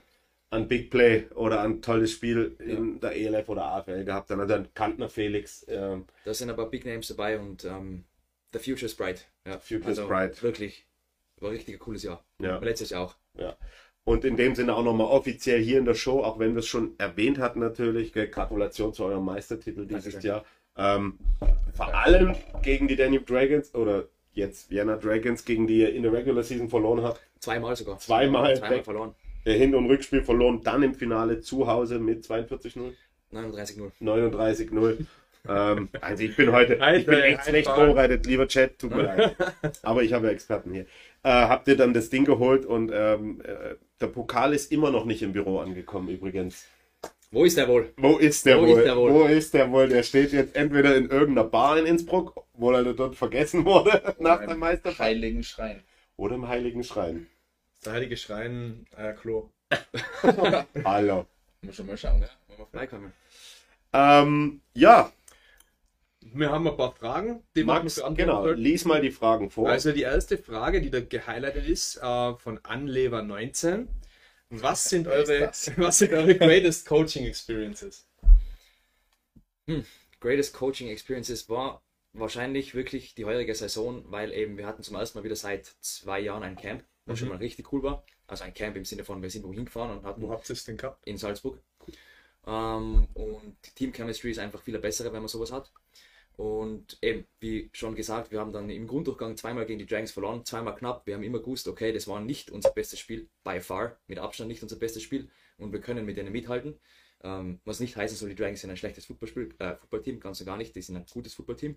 an Big Play oder an tolles Spiel in der ELF oder AFL gehabt haben. Also dann Kantner Felix, ähm, Da sind aber Big Names dabei und ähm, The Future is Bright. Ja, Future is also bright. Wirklich, war ein richtig cooles Jahr. ja. Aber letztes Jahr auch. Ja. Und in dem Sinne auch nochmal offiziell hier in der Show, auch wenn wir es schon erwähnt hatten natürlich, Gratulation zu eurem Meistertitel dieses Dankeschön. Jahr. Ähm, vor allem gegen die Danube Dragons oder jetzt Vienna Dragons, gegen die ihr in der Regular Season verloren habt. Zweimal sogar. Zweimal. Zweimal verloren. Der Hin- und Rückspiel verloren, dann im Finale zu Hause mit 42-0, 39-0. 39-0. Ähm, also ich bin heute, ich bin echt schlecht vorbereitet, lieber Chat, tut mir <laughs> leid. Aber ich habe ja Experten hier. Äh, habt ihr dann das Ding geholt und ähm, äh, der Pokal ist immer noch nicht im Büro angekommen übrigens. Wo ist der wohl? Wo ist der Wo wohl? ist der wohl? Wo ist der wohl? Der steht jetzt entweder in irgendeiner Bar in Innsbruck, wo er dort vergessen wurde <laughs> nach der Meisterschaft, Heiligen Schrein. oder im Heiligen Schrein. Der heilige Schrein, äh, Klo. <laughs> Hallo. Muss schon mal schauen. Beikommen. Ähm, ja, Wir haben ein paar Fragen, die wir Max, beantworten genau, sollten. lies mal die Fragen vor. Also die erste Frage, die da gehighlightet ist, äh, von Anlever 19. Was sind eure, <laughs> was sind eure greatest Coaching Experiences? Greatest Coaching Experiences war wahrscheinlich wirklich die heurige Saison, weil eben wir hatten zum ersten Mal wieder seit zwei Jahren ein Camp, was schon mal richtig cool war. Also ein Camp im Sinne von, wir sind wohin gefahren und hatten Wo habt ihr es denn gehabt? in Salzburg. Ähm, und die Team Chemistry ist einfach viel bessere, wenn man sowas hat. Und eben, wie schon gesagt, wir haben dann im Grunddurchgang zweimal gegen die Dragons verloren, zweimal knapp. Wir haben immer gewusst, okay, das war nicht unser bestes Spiel, by far, mit Abstand nicht unser bestes Spiel und wir können mit denen mithalten. Ähm, was nicht heißen soll, die Dragons sind ein schlechtes Fußballspiel, äh, Fußballteam, ganz und gar nicht, die sind ein gutes Fußballteam.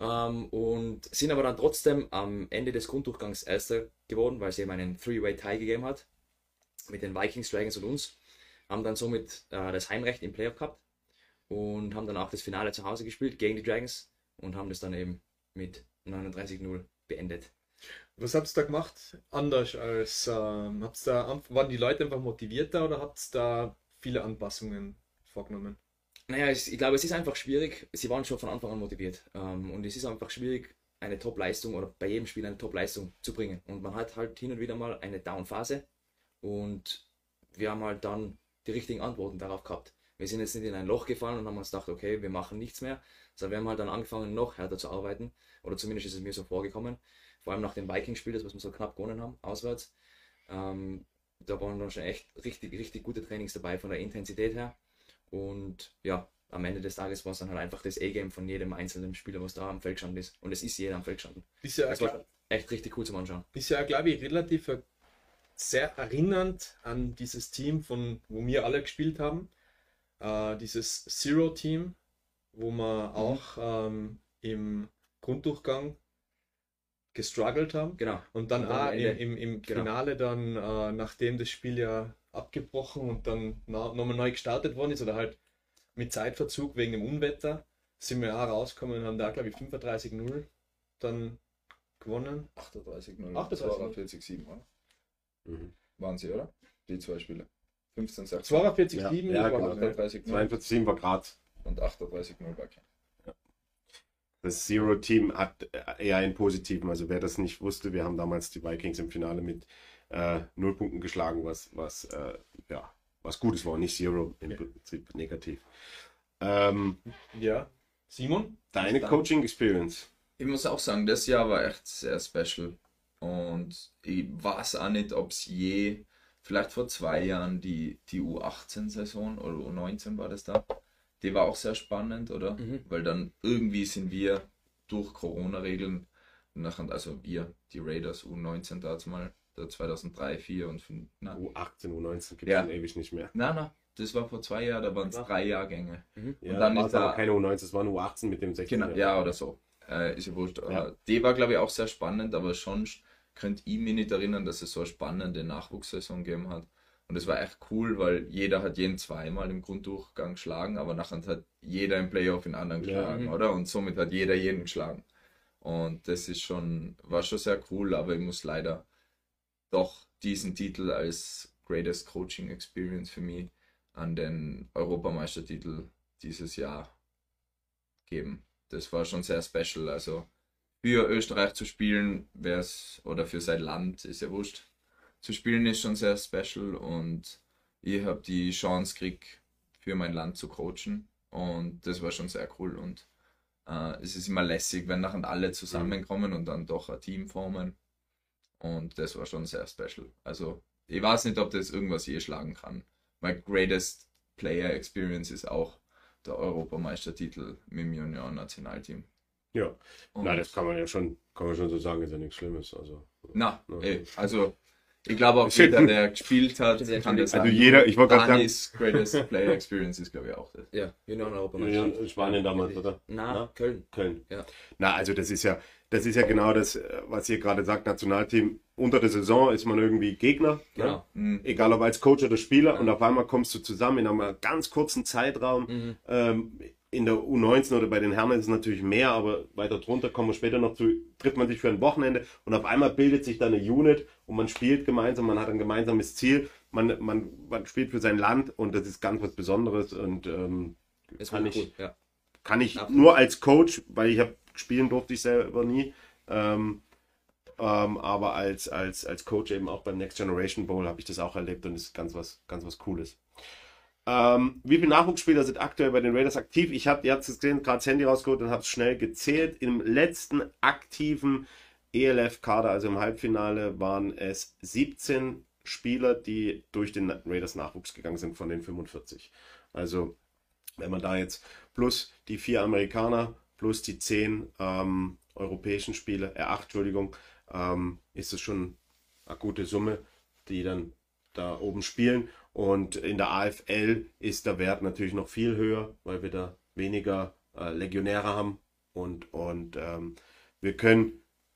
Ähm, und sind aber dann trotzdem am Ende des Grunddurchgangs Erster geworden, weil es eben einen Three-Way-Tie gegeben hat mit den Vikings, Dragons und uns. Haben dann somit äh, das Heimrecht im Playoff gehabt und haben dann auch das Finale zu Hause gespielt gegen die Dragons und haben das dann eben mit 39-0 beendet. Was habt ihr da gemacht? Anders als, ähm, habt's da, waren die Leute einfach motivierter oder habt ihr da viele Anpassungen vorgenommen? Naja, es, ich glaube, es ist einfach schwierig. Sie waren schon von Anfang an motiviert. Ähm, und es ist einfach schwierig, eine Top-Leistung oder bei jedem Spiel eine Top-Leistung zu bringen. Und man hat halt hin und wieder mal eine Down-Phase. Und wir haben halt dann die richtigen Antworten darauf gehabt. Wir sind jetzt nicht in ein Loch gefallen und haben uns gedacht, okay, wir machen nichts mehr. Sondern wir haben halt dann angefangen, noch härter zu arbeiten. Oder zumindest ist es mir so vorgekommen. Vor allem nach dem Vikings-Spiel, das was wir so knapp gewonnen haben, auswärts. Ähm, da waren dann schon echt richtig, richtig gute Trainings dabei von der Intensität her. Und ja, am Ende des Tages war es dann halt einfach das A-Game von jedem einzelnen Spieler, was da am Feld gestanden ist. Und es ist jeder am Feld gestanden. Ist ja, Das war echt richtig cool zum Anschauen. ist ja glaube ich, relativ äh, sehr erinnernd an dieses Team, von wo wir alle gespielt haben. Äh, dieses Zero-Team, wo wir auch ähm, im Grunddurchgang gestruggelt haben. Genau. Und dann Und auch im, im, im genau. Finale dann, äh, nachdem das Spiel ja abgebrochen und dann nochmal neu gestartet worden ist oder halt mit Zeitverzug wegen dem Unwetter, sind wir auch rausgekommen und haben da, glaube ich, 35-0 dann gewonnen. 38, 0, 38, 42, 7, oder? Mhm. Waren sie, oder? Die zwei Spiele. 15, 16. 42 Ja, 7 ja, war genau. halt, ne? 38, 0 42 war Graz. und 38, 0 bei Kempf. Das Zero-Team hat äh, eher einen positiven. Also wer das nicht wusste, wir haben damals die Vikings im Finale mit äh, null Punkten geschlagen, was, was, äh, ja, was Gutes war, nicht Zero, im Prinzip negativ. Ähm, Ja. Simon? deine Dann- Coaching Experience. Ich muss auch sagen, das Jahr war echt sehr special. Und ich weiß auch nicht, ob es je, vielleicht vor zwei Jahren, die, die U18-Saison oder U19 war das da. Die war auch sehr spannend, oder? Mhm. Weil dann irgendwie sind wir durch Corona-Regeln, nachher, also wir, die Raiders U19 damals mal, da 2003, 4 und 5, na, U18, U19 gibt es Ja. ewig nicht mehr. na, na, das war vor zwei Jahren, da waren es drei Jahrgänge. Ja, dann dann ist war aber da- keine U19, es war eine U18 mit dem 16. Genau, ja, oder so. Äh, ist ja wurscht. Ja. Äh, Die war, glaube ich, auch sehr spannend, aber schon könnt ich mich nicht erinnern, dass es so eine spannende Nachwuchssaison gegeben hat. Und es war echt cool, weil jeder hat jeden zweimal im Grunddurchgang geschlagen, aber nachher hat jeder im Playoff den anderen Ja. geschlagen, Mhm. oder? Und somit hat jeder jeden geschlagen. Und das ist schon, war schon sehr cool, aber ich muss leider doch diesen Titel als Greatest Coaching Experience für mich an den Europameistertitel dieses Jahr geben. Das war schon sehr special. Also für Österreich zu spielen, wäre es, oder für sein Land, ist ja wurscht, zu spielen ist schon sehr special und ich habe die Chance gekriegt, für mein Land zu coachen und das war schon sehr cool und äh, es ist immer lässig, wenn nachher alle zusammenkommen und dann doch ein Team formen und das war schon sehr special. Also ich weiß nicht, ob das irgendwas je schlagen kann. Mein greatest Player Experience ist auch der Europameistertitel mit dem Junior-Nationalteam. Ja. Und- Na, das kann man ja schon, kann man schon so sagen, ist ja nichts Schlimmes. Also, Na, Ja. ey, also ich glaube auch jeder, der gespielt hat, ja, kann das also jeder, ich wollte gerade sagen, greatest <laughs> player experience ist, glaube ich, auch das. Ja, Ja, Europameisterschaft. in Spanien damals, oder? Na, Ja. Köln. Köln. Ja. Na, also das ist ja, das ist ja genau das, was ihr gerade sagt, Nationalteam. Unter der Saison ist man irgendwie Gegner, ne? Genau. Mhm. egal ob als Coach oder Spieler, und auf einmal kommst du zusammen in einem ganz kurzen Zeitraum. Mhm. Ähm, in der U19 oder bei den Herren ist es natürlich mehr, aber weiter drunter kommen wir später noch zu, trifft man sich für ein Wochenende und auf einmal bildet sich da eine Unit und man spielt gemeinsam, man hat ein gemeinsames Ziel, man, man, man spielt für sein Land und das ist ganz was Besonderes und ähm, Das Kann ich- cool. Ja. kann ich Absolut. nur als Coach, weil ich habe spielen durfte ich selber nie, ähm, ähm, aber als, als, als Coach eben auch beim Next Generation Bowl habe ich das auch erlebt und ist ganz was, ganz was Cooles. Ähm, wie viele Nachwuchsspieler sind aktuell bei den Raiders aktiv? Ich habe, ihr gesehen, gerade das Handy rausgeholt und habe es schnell gezählt. Im letzten aktiven ELF-Kader, also im Halbfinale, waren es 17 Spieler, die durch den Raiders Nachwuchs gegangen sind von den 45. Also wenn man da jetzt plus die vier Amerikaner plus die zehn ähm, europäischen Spiele, äh, acht, Entschuldigung, ähm, ist es schon eine gute Summe, die dann da oben spielen. Und in der AFL ist der Wert natürlich noch viel höher, weil wir da weniger äh, Legionäre haben. Und, und ähm, wir können,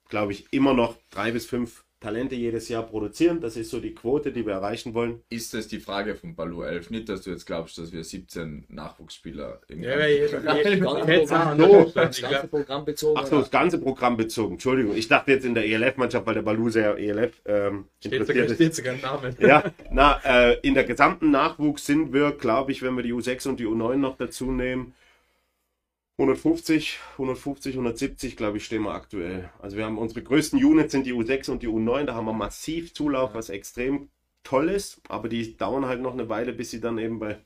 glaube ich, immer noch drei bis fünf Talente jedes Jahr produzieren. Das ist so die Quote, die wir erreichen wollen. Ist das die Frage von Balu 11? Nicht, dass du jetzt glaubst, dass wir 17 Nachwuchsspieler im Ja, <laughs> Programm, bezogen. Ach so, das ganze Programm bezogen. Entschuldigung, ich dachte jetzt in der ELF-Mannschaft, weil der Balu sehr ELF ähm, Steht interessiert sogar, ist. steht sogar ein Name. Ja, na, äh, in der gesamten Nachwuchs sind wir, glaube ich, wenn wir die U6 und die U9 noch dazu nehmen, 150, 150, 170, glaube ich, stehen wir aktuell. Also wir haben unsere größten Units sind die U6 und die U9, da haben wir massiv Zulauf, was extrem toll ist, aber die dauern halt noch eine Weile, bis sie dann eben bei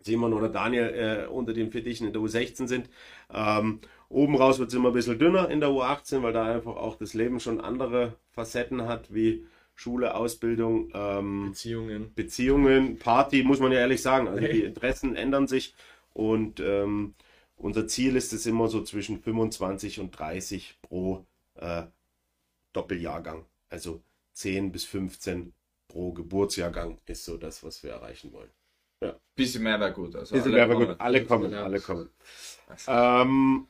Simon oder Daniel äh, unter den Fittichen in der U16 sind. Ähm, oben raus wird es immer ein bisschen dünner in der U18, weil da einfach auch das Leben schon andere Facetten hat, wie Schule, Ausbildung, ähm, Beziehungen. Beziehungen, Party, muss man ja ehrlich sagen. Also die Interessen ändern sich und ähm, unser Ziel ist es immer so zwischen 25 und 30 pro äh, Doppeljahrgang. Also 10 bis 15 pro Geburtsjahrgang ist so das, was wir erreichen wollen. Bisschen mehr wäre gut. Also Bisschen alle wäre gut. Alle kommen, Ja. alle kommen. Ähm,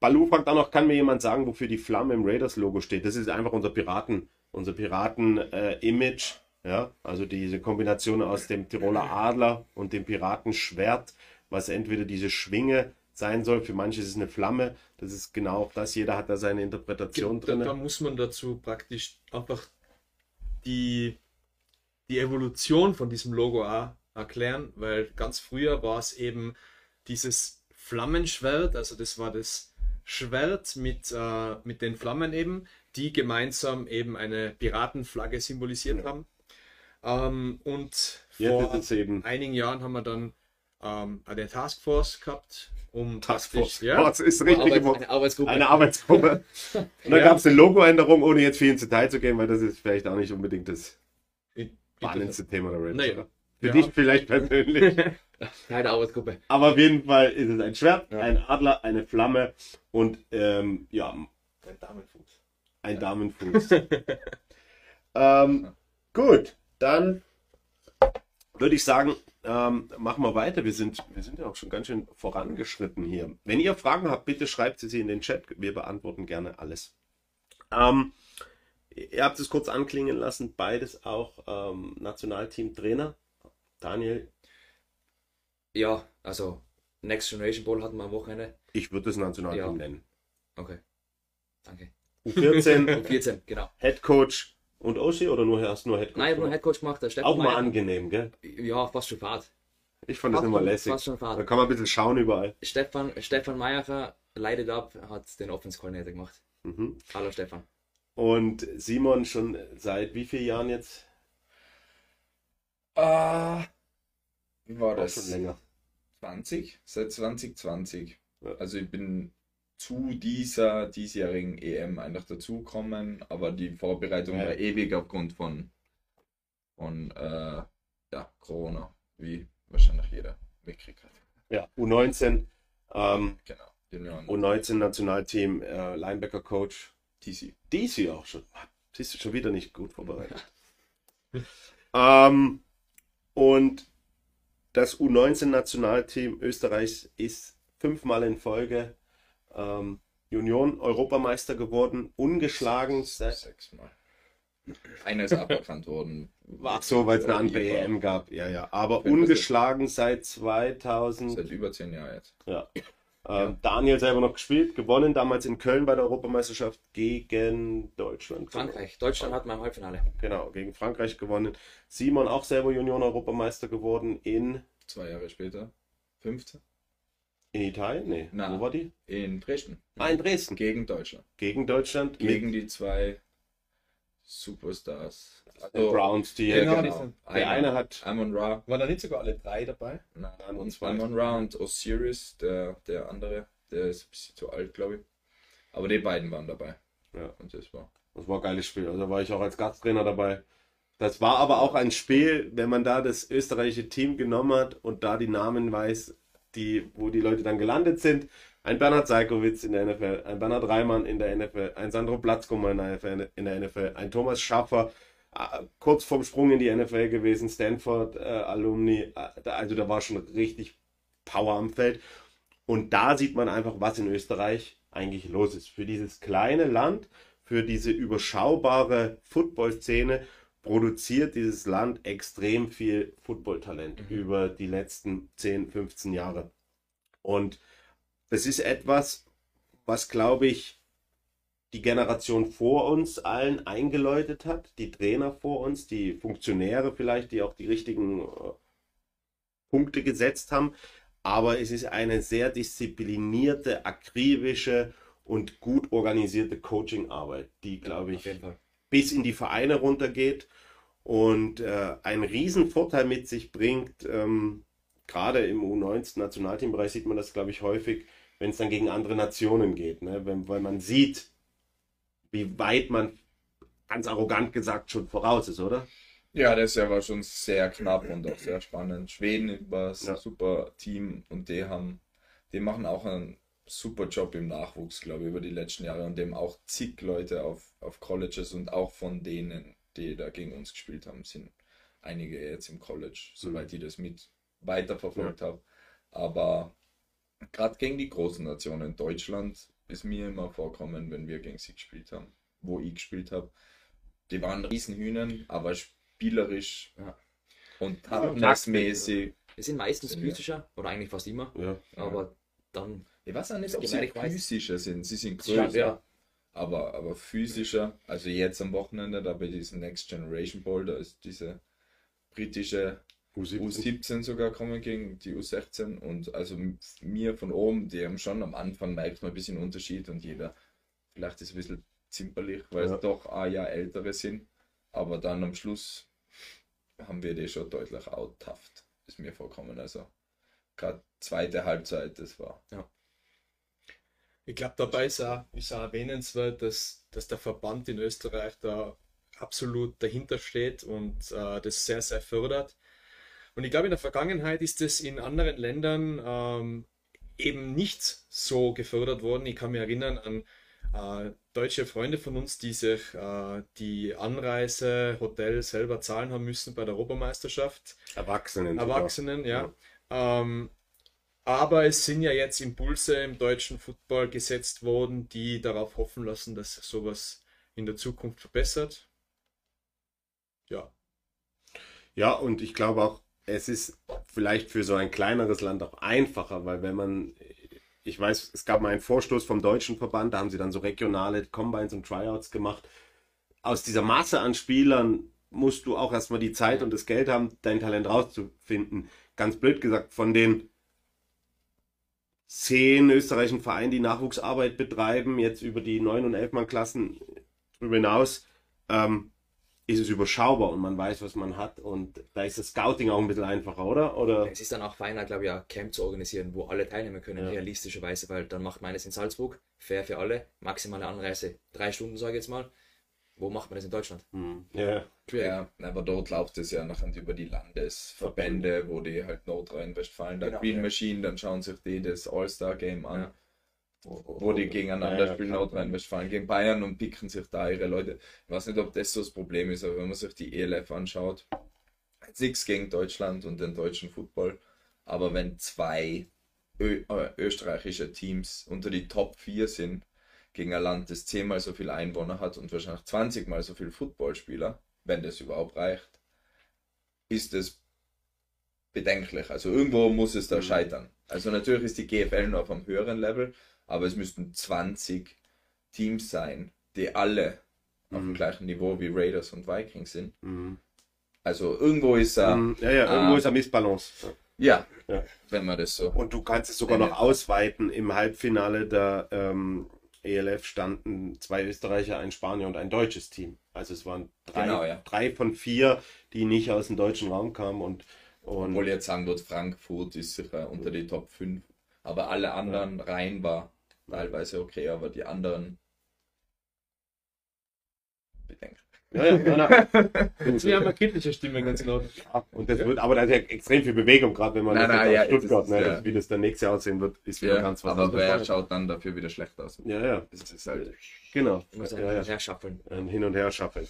Balu fragt auch noch, kann mir jemand sagen, wofür die Flamme im Raiders-Logo steht? Das ist einfach unser Piraten, unser Piraten-Image. ja, also diese Kombination aus dem Tiroler Adler und dem Piratenschwert, was entweder diese Schwinge sein soll. Für manche ist es eine Flamme. Das ist genau auch das. Jeder hat da seine Interpretation drin. da muss man dazu praktisch einfach die, die Evolution von diesem Logo auch erklären, weil ganz früher war es eben dieses Flammenschwert, also das war das Schwert mit, äh, mit den Flammen eben, die gemeinsam eben eine Piratenflagge symbolisiert haben. Ähm, und Jetzt vor einigen Jahren haben wir dann ähm, eine Taskforce gehabt, um Taskforce. Ja, Das ist richtig Arbeit, eine Arbeitsgruppe. Eine Arbeitsgruppe. <laughs> Und dann Ja. gab es eine Logoänderung, ohne jetzt viel ins Detail zu gehen, weil das ist vielleicht auch nicht unbedingt das spannendste Thema der Raiders. Naja. Für Ja. dich vielleicht persönlich. <laughs> Keine Arbeitsgruppe. Aber auf jeden Fall ist es ein Schwert, Ja. ein Adler, eine Flamme und ähm, ja, Ein Damenfuß. ein Damenfuß. <laughs> ähm, gut, dann würde ich sagen, ähm, machen wir weiter. Wir sind, wir sind ja auch schon ganz schön vorangeschritten hier. Wenn ihr Fragen habt, bitte schreibt sie sie in den Chat. Wir beantworten gerne alles. Ähm, ihr habt es kurz anklingen lassen, beides auch ähm, Nationalteam-Trainer. Daniel, Ja, also Next Generation Bowl hatten wir am Wochenende. ich würde das Nationalteam Ja. nennen. Okay. Danke. U14, Um 14, genau. Head Coach und Oschi oder nur hast du nur Headcoach? Nein, ich habe nur gemacht? Headcoach gemacht. Der Steffen Auch mal angenehm, gell? Ja, fast schon fad. Ich fand das Fast immer schon- lässig. fast schon Da fad. kann man ein bisschen schauen überall. Stefan, Stefan Meyer leidet ab, hat den Offense Coordinator gemacht. Mhm. Hallo Stefan. Und Simon schon seit wie vielen Jahren jetzt? Ah, wie war Auch das? schon länger. 20? Seit 2020. Ja. Also ich bin zu dieser diesjährigen EM einfach dazugekommen, aber die Vorbereitung Ja. war ewig aufgrund von, von äh, ja, Corona, wie wahrscheinlich jeder mitgekriegt hat. Ja, U19, ähm, Genau. Junioren. U19 Nationalteam, äh, Linebacker Coach. DC. DC auch schon. Siehst du schon wieder nicht gut vorbereitet. <laughs> ähm, und das U19-Nationalteam Österreichs ist fünfmal in Folge ähm, Union-Europameister geworden, ungeschlagen. seit- Sechsmal. Einer ist aberkannt worden. Ach so, weil es eine andere. EM gab. Ja, ja. Aber ungeschlagen seit 2000. Seit über zehn Jahren jetzt. Ja. Ähm, Daniel selber noch gespielt, gewonnen damals in Köln bei der Europameisterschaft gegen Deutschland. Frankreich. Deutschland hat mal im Halbfinale. Genau, gegen Frankreich gewonnen. Simon auch selber Junioren-Europameister geworden in, Zwei Jahre später. Fünfte. In Italien? Nee, Na. wo war die? In Dresden. Ah, in Dresden. Gegen Deutschland. Gegen Deutschland. Gegen die zwei Superstars. den Browns, die Genau, genau, genau. Der eine hat Amon Ra. Waren da nicht sogar alle drei dabei? Nein, zwei. Amon Ra und Osiris, der, der andere, der ist ein bisschen zu alt, glaube ich. Aber die beiden waren dabei. Ja. Und das war. Das war ein geiles Spiel. Also war ich auch als Gasttrainer dabei. Das war aber auch ein Spiel, wenn man da das österreichische Team genommen hat und da die Namen weiß, die, wo die Leute dann gelandet sind. Ein Bernhard Seikowitz in der NFL, ein Bernhard Reimann in der NFL, ein Sandro Platzkummer in der NFL, ein Thomas Schaffer, äh, kurz vorm Sprung in die NFL gewesen, Stanford äh, Alumni. Äh, also da war schon richtig Power am Feld. Und da sieht man einfach, was in Österreich eigentlich los ist. Für dieses kleine Land, für diese überschaubare Football-Szene produziert dieses Land extrem viel Football-Talent über die letzten 10, 15 Jahre. Und das ist etwas, was, glaube ich, die Generation vor uns allen eingeläutet hat, die Trainer vor uns, die Funktionäre vielleicht, die auch die richtigen äh, Punkte gesetzt haben. Aber es ist eine sehr disziplinierte, akribische und gut organisierte Coaching-Arbeit, die, glaube ich. Bis in die Vereine runtergeht und äh, einen riesen Vorteil mit sich bringt. Ähm, gerade im U19-Nationalteambereich sieht man das, glaube ich, häufig, wenn es dann gegen andere Nationen geht, ne? wenn, weil man sieht, wie weit man, ganz arrogant gesagt, schon voraus ist, oder? Ja, das Jahr war schon sehr knapp und auch sehr spannend. Schweden war ein Ja. super Team und die haben, die machen auch einen super Job im Nachwuchs, glaube ich, über die letzten Jahre und dem auch zig Leute auf, auf Colleges und auch von denen, die da gegen uns gespielt haben, sind einige jetzt im College, soweit ich das mit weiterverfolgt habe. Aber gerade gegen die großen Nationen, Deutschland ist mir immer vorkommen, wenn wir gegen sie gespielt haben, wo ich gespielt habe. Die waren Riesenhühnen, aber spielerisch Ja. und Ja, taktmäßig. Wir sind meistens Sind wir. physischer, oder eigentlich fast immer, Ja. aber dann Ich weiß auch nicht, ob sie ich weiß. physischer sind. Sie sind Ja, größer, ja. aber, aber physischer. Also jetzt am Wochenende, da bei diesem Next Generation Bowl, da ist diese britische U17. U17 sogar kommen gegen die U16 und also mir von oben, die haben schon am Anfang merkt man ein bisschen Unterschied und jeder vielleicht ist ein bisschen zimperlich, weil Ja. es doch ein Jahr ältere sind, aber dann am Schluss haben wir die schon deutlich outtafft, ist mir vorkommen, also gerade zweite Halbzeit, das war Ich glaube, dabei ist auch, ist auch erwähnenswert, dass, dass der Verband in Österreich da absolut dahinter steht und äh, das sehr, sehr fördert. Und ich glaube, in der Vergangenheit ist es in anderen Ländern ähm, eben nicht so gefördert worden. Ich kann mich erinnern an äh, deutsche Freunde von uns, die sich äh, die Anreise, Hotel selber zahlen haben müssen bei der Europameisterschaft. Erwachsenen. sogar. Erwachsenen, ja. Ähm, aber es sind ja jetzt Impulse im deutschen Football gesetzt worden, die darauf hoffen lassen, dass sowas in der Zukunft verbessert. Ja, Ja, und ich glaube auch, es ist vielleicht für so ein kleineres Land auch einfacher, weil wenn man, ich weiß, es gab mal einen Vorstoß vom deutschen Verband, da haben sie dann so regionale Combines und Tryouts gemacht. aus dieser Masse an Spielern musst du auch erstmal die Zeit und das Geld haben, dein Talent rauszufinden. Ganz blöd gesagt, von den zehn österreichischen Vereinen, die Nachwuchsarbeit betreiben, jetzt über die 9- und 11-Mann-Klassen darüber hinaus, ähm, ist es überschaubar und man weiß, was man hat. Und da ist das Scouting auch ein bisschen einfacher, oder? oder? Es ist dann auch feiner, glaube ich, ein Camp zu organisieren, wo alle teilnehmen können, Ja. realistischerweise, weil dann macht man es in Salzburg, fair für alle, maximale Anreise drei Stunden, sage ich jetzt mal. Wo macht man das in Deutschland? Hm, ja. Ja, aber dort läuft es ja nachher über die Landesverbände, wo die halt Nordrhein-Westfalen, Genau, Green ja. Machine, dann schauen sich die das All-Star-Game an, Ja. wo, wo die gegeneinander Ja, spielen. Nordrhein-Westfalen gegen Bayern und picken sich da ihre Leute. Ich weiß nicht, ob das so das Problem ist, aber wenn man sich die ELF anschaut, nichts gegen Deutschland und den deutschen Football, aber wenn zwei Ö äh, österreichische Teams unter die Top 4 sind, gegen ein Land, das zehnmal so viele Einwohner hat und wahrscheinlich 20 mal so viele Footballspieler, wenn das überhaupt reicht, ist es bedenklich. Also irgendwo muss es da Mhm. scheitern. Also natürlich ist die GFL nur auf einem höheren Level, aber es müssten 20 Teams sein, die alle auf dem Mhm. gleichen Niveau wie Raiders und Vikings sind. Mhm. Also irgendwo ist er, Hm, ja, ja, irgendwo Ah. ist eine Missbalance. ja, Ja. wenn man das so. Und du kannst es sogar noch ausweiten. Im Halbfinale der ähm, ELF standen zwei Österreicher, ein Spanier und ein deutsches Team. Also es waren drei, Genau, ja. drei von vier, die nicht aus dem deutschen Raum kamen. Und, und Obwohl jetzt sagen würde, Frankfurt ist sicher unter die Top 5. Aber alle anderen Reihen war teilweise okay, aber die anderen bedenken. Ja, ja, ja, ja. <laughs> Wir haben eine kindliche Stimme ganz laut. Und das wird, aber da ist ja extrem viel Bewegung, gerade wenn man Nein, das nein, jetzt ja, Stuttgart, ist, ne, ja. das, wie das dann nächstes Jahr aussehen wird, ist wieder Ja, ganz was aber anderes. wer schaut dann dafür wieder schlecht aus? Ja, ja, Das ist halt. genau. Ich muss Ja, ja. herschaffeln. ein Hin- und Her-Shuffle.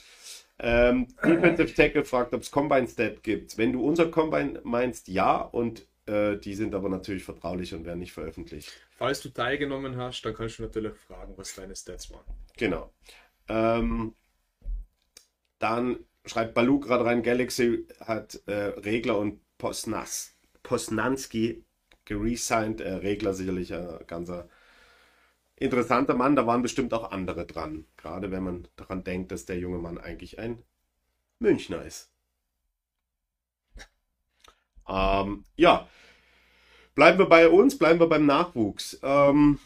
Ähm, Defensive Tackle fragt, ob es Combine-Stat gibt. Wenn du unser Combine meinst, ja. Und äh, die sind aber natürlich vertraulich und werden nicht veröffentlicht. Falls du teilgenommen hast, dann kannst du natürlich fragen, was deine Stats waren. Genau. Ähm, dann schreibt Balu gerade rein, Galaxy hat äh, Regler und Posnas, Posnanski geresigned. Äh, Regler sicherlich ein ganzer interessanter Mann. Da waren bestimmt auch andere dran. Gerade wenn man daran denkt, dass der junge Mann eigentlich ein Münchner ist. Ähm, ja, bleiben wir bei uns, bleiben wir beim Nachwuchs. Ähm,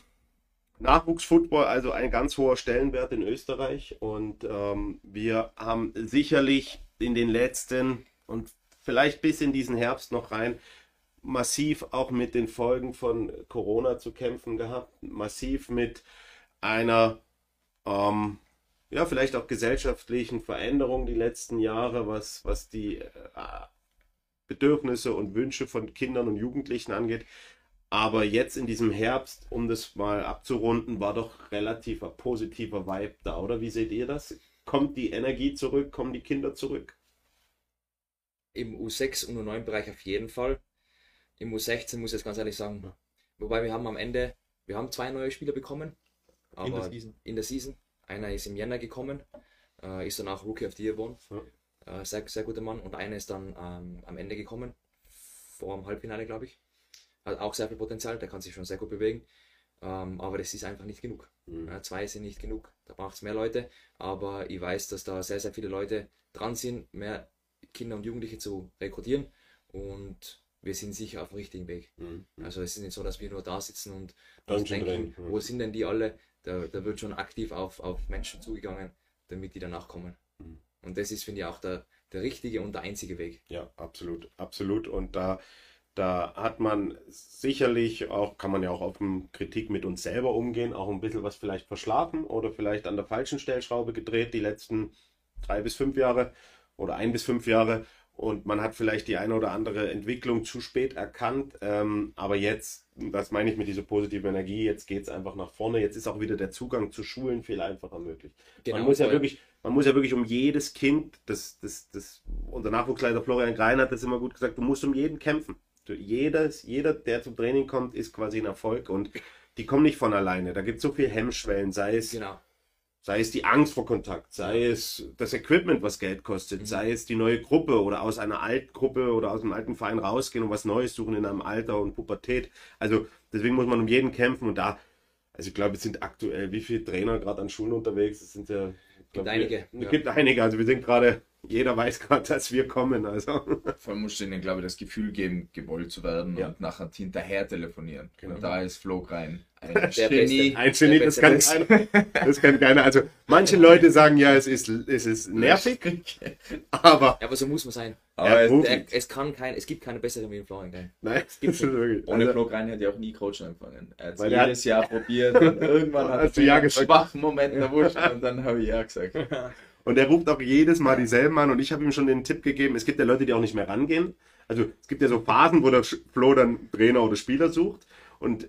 Nachwuchsfootball, also ein ganz hoher Stellenwert in Österreich. Und ähm, wir haben sicherlich in den letzten und vielleicht bis in diesen Herbst noch rein massiv auch mit den Folgen von Corona zu kämpfen gehabt. Massiv mit einer, ähm, ja, vielleicht auch gesellschaftlichen Veränderung die letzten Jahre, was, was die äh, Bedürfnisse und Wünsche von Kindern und Jugendlichen angeht. Aber jetzt in diesem Herbst, um das mal abzurunden, war doch relativ ein positiver Vibe da, oder? Wie seht ihr das? Kommt die Energie zurück? Kommen die Kinder zurück? Im U6 und U9-Bereich auf jeden Fall. Im U16 muss ich jetzt ganz ehrlich sagen. Wobei wir haben am Ende, wir haben zwei neue Spieler bekommen. Aber In der Season. in der Season. Einer ist im Jänner gekommen, äh, ist dann auch Rookie of the Year geworden. Äh, sehr, sehr guter Mann. Und einer ist dann ähm, am Ende gekommen, vor dem Halbfinale, glaube ich. Hat auch sehr viel Potenzial, der kann sich schon sehr gut bewegen. Ähm, aber das ist einfach nicht genug. Mhm. Ja, zwei sind nicht genug, da braucht es mehr Leute. Aber ich weiß, dass da sehr, sehr viele Leute dran sind, mehr Kinder und Jugendliche zu rekrutieren. Und wir sind sicher auf dem richtigen Weg. Mhm. Also es ist nicht so, dass wir nur da sitzen und uns denken, wo sind denn die alle? Da, da wird schon aktiv auf, auf Menschen zugegangen, damit die danach kommen. Mhm. Und das ist, finde ich, auch der, der richtige und der einzige Weg. Ja, absolut, absolut. Und da, da hat man sicherlich auch, kann man ja auch auf dem Kritik mit uns selber umgehen, auch ein bisschen was vielleicht verschlafen oder vielleicht an der falschen Stellschraube gedreht die letzten drei bis fünf Jahre oder ein bis fünf Jahre. Und man hat vielleicht die eine oder andere Entwicklung zu spät erkannt. Ähm, aber jetzt, das meine ich mit dieser positiven Energie, jetzt geht es einfach nach vorne. Jetzt ist auch wieder der Zugang zu Schulen viel einfacher möglich. man muss ja wirklich, man muss ja wirklich um jedes Kind, das, das, das, unser Nachwuchsleiter Florian Grein hat das immer gut gesagt, du musst um jeden kämpfen. Jedes, jeder, der zum Training kommt, ist quasi ein Erfolg und die kommen nicht von alleine. Da gibt es so viel Hemmschwellen, sei es, Genau. sei es die Angst vor Kontakt, sei es das Equipment, was Geld kostet, sei es die neue Gruppe oder aus einer alten Gruppe oder aus einem alten Verein rausgehen und was Neues suchen in einem Alter und Pubertät. Also deswegen muss man um jeden kämpfen und da, also ich glaube, es sind aktuell wie viele Trainer gerade an Schulen unterwegs, es sind ja Gibt Wir- einige, Es ja. gibt einige, also wir sind gerade, jeder weiß gerade, dass wir kommen. Also. Vor allem musst du ihnen, glaube ich, das Gefühl geben, gewollt zu werden Ja. und nachher hinterher telefonieren. Genau. Und da ist Flo rein. Ein Der Genie. Beste. Ein Genie, das kann keiner. Das kann keiner. Also manche Leute sagen ja, es ist, es ist nervig, aber Ja, aber so muss man sein. Aber es-. Der, es kann kein, es gibt keine besseren wie Florian Klein. nein, das <laughs> ist wirklich. ohne Also, Flo hätte ich auch nie Coach angefangen. Er hat Weil der jedes Jahr probiert und <laughs> irgendwann hat er ja einen gesagt. schwachen Moment erwischt und dann habe ich ja gesagt. <laughs> Und er ruft auch jedes Mal dieselben an und ich habe ihm schon den Tipp gegeben, es gibt ja Leute, die auch nicht mehr rangehen. Also es gibt ja so Phasen, wo der Flo dann Trainer oder Spieler sucht und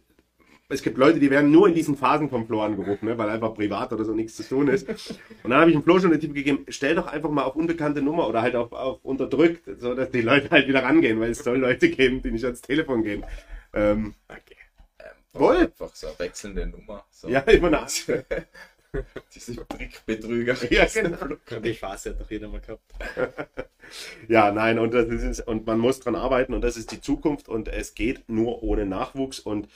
es gibt Leute, die werden nur in diesen Phasen vom Flo angerufen, ne, weil einfach privat oder so nichts zu tun ist. Und dann habe ich dem Flo schon den Tipp gegeben, stell doch einfach mal auf unbekannte Nummer oder halt auf, auf unterdrückt, so dass die Leute halt wieder rangehen, weil es soll Leute geben, die nicht ans Telefon gehen. Ähm, okay. Wohl. Einfach so eine wechselnde Nummer. So. Ja, immer nach. <laughs> <laughs> Diese Trickbetrüger. Ja, genau. Die Phase hat doch jeder mal gehabt. <laughs> Ja, nein, und das ist und man muss dran arbeiten und das ist die Zukunft und es geht nur ohne Nachwuchs und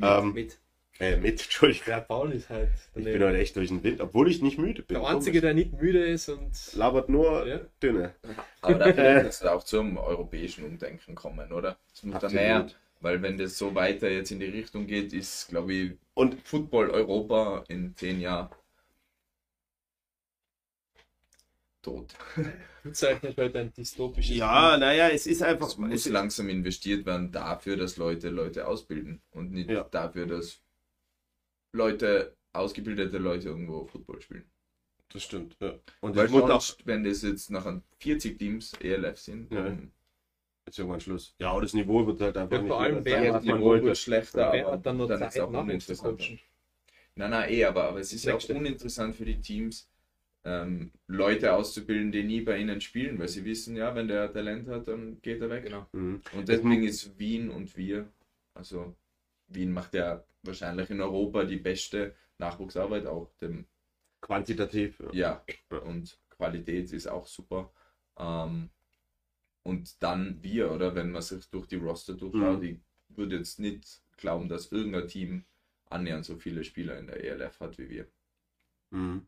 ähm, Mit. äh, mit, Entschuldigung. Der Paul ist halt Ich bin heute echt durch den Wind, obwohl ich nicht müde bin. der Einzige, der nicht müde ist und labert nur Ja. dünne. <laughs> Aber da wird es auch zum europäischen Umdenken kommen, oder? Es muss da weil wenn das so weiter jetzt in die Richtung geht, ist, glaube ich, Und Football Europa in zehn Jahren tot. <laughs> du zeichnest heute ein dystopisches ja, naja, es ist einfach. Es muss langsam investiert werden dafür, dass Leute Leute ausbilden und nicht Ja. dafür, dass Leute, ausgebildete Leute irgendwo Football spielen. Das stimmt. Ja. Und Weil es muss auch wenn das jetzt nachher 40 Teams ELF sind, Ja. dann ist irgendwann Schluss. Ja, und das Niveau wird halt einfach Ja, nicht vor allem, wer hat man Niveau wollte. wird schlechter, Wer hat dann nur dann ist Zeit, auch Nachwuchs zu uninteressant. coachen? Nein, nein, eh, aber, aber es ist ja auch uninteressant für die Teams, ähm, Leute auszubilden, die nie bei ihnen spielen, weil sie wissen, ja, wenn der Talent hat, dann geht er weg. Genau. Mhm. Und deswegen ist Wien und wir, also Wien macht ja wahrscheinlich in Europa die beste Nachwuchsarbeit auch. Dem, Quantitativ. Ja. ja, und Qualität ist auch super. Ähm, und dann wir, oder wenn man sich durch die Roster durchschaut, Mhm. ich würde jetzt nicht glauben, dass irgendein Team annähernd so viele Spieler in der ELF hat wie wir. Mhm.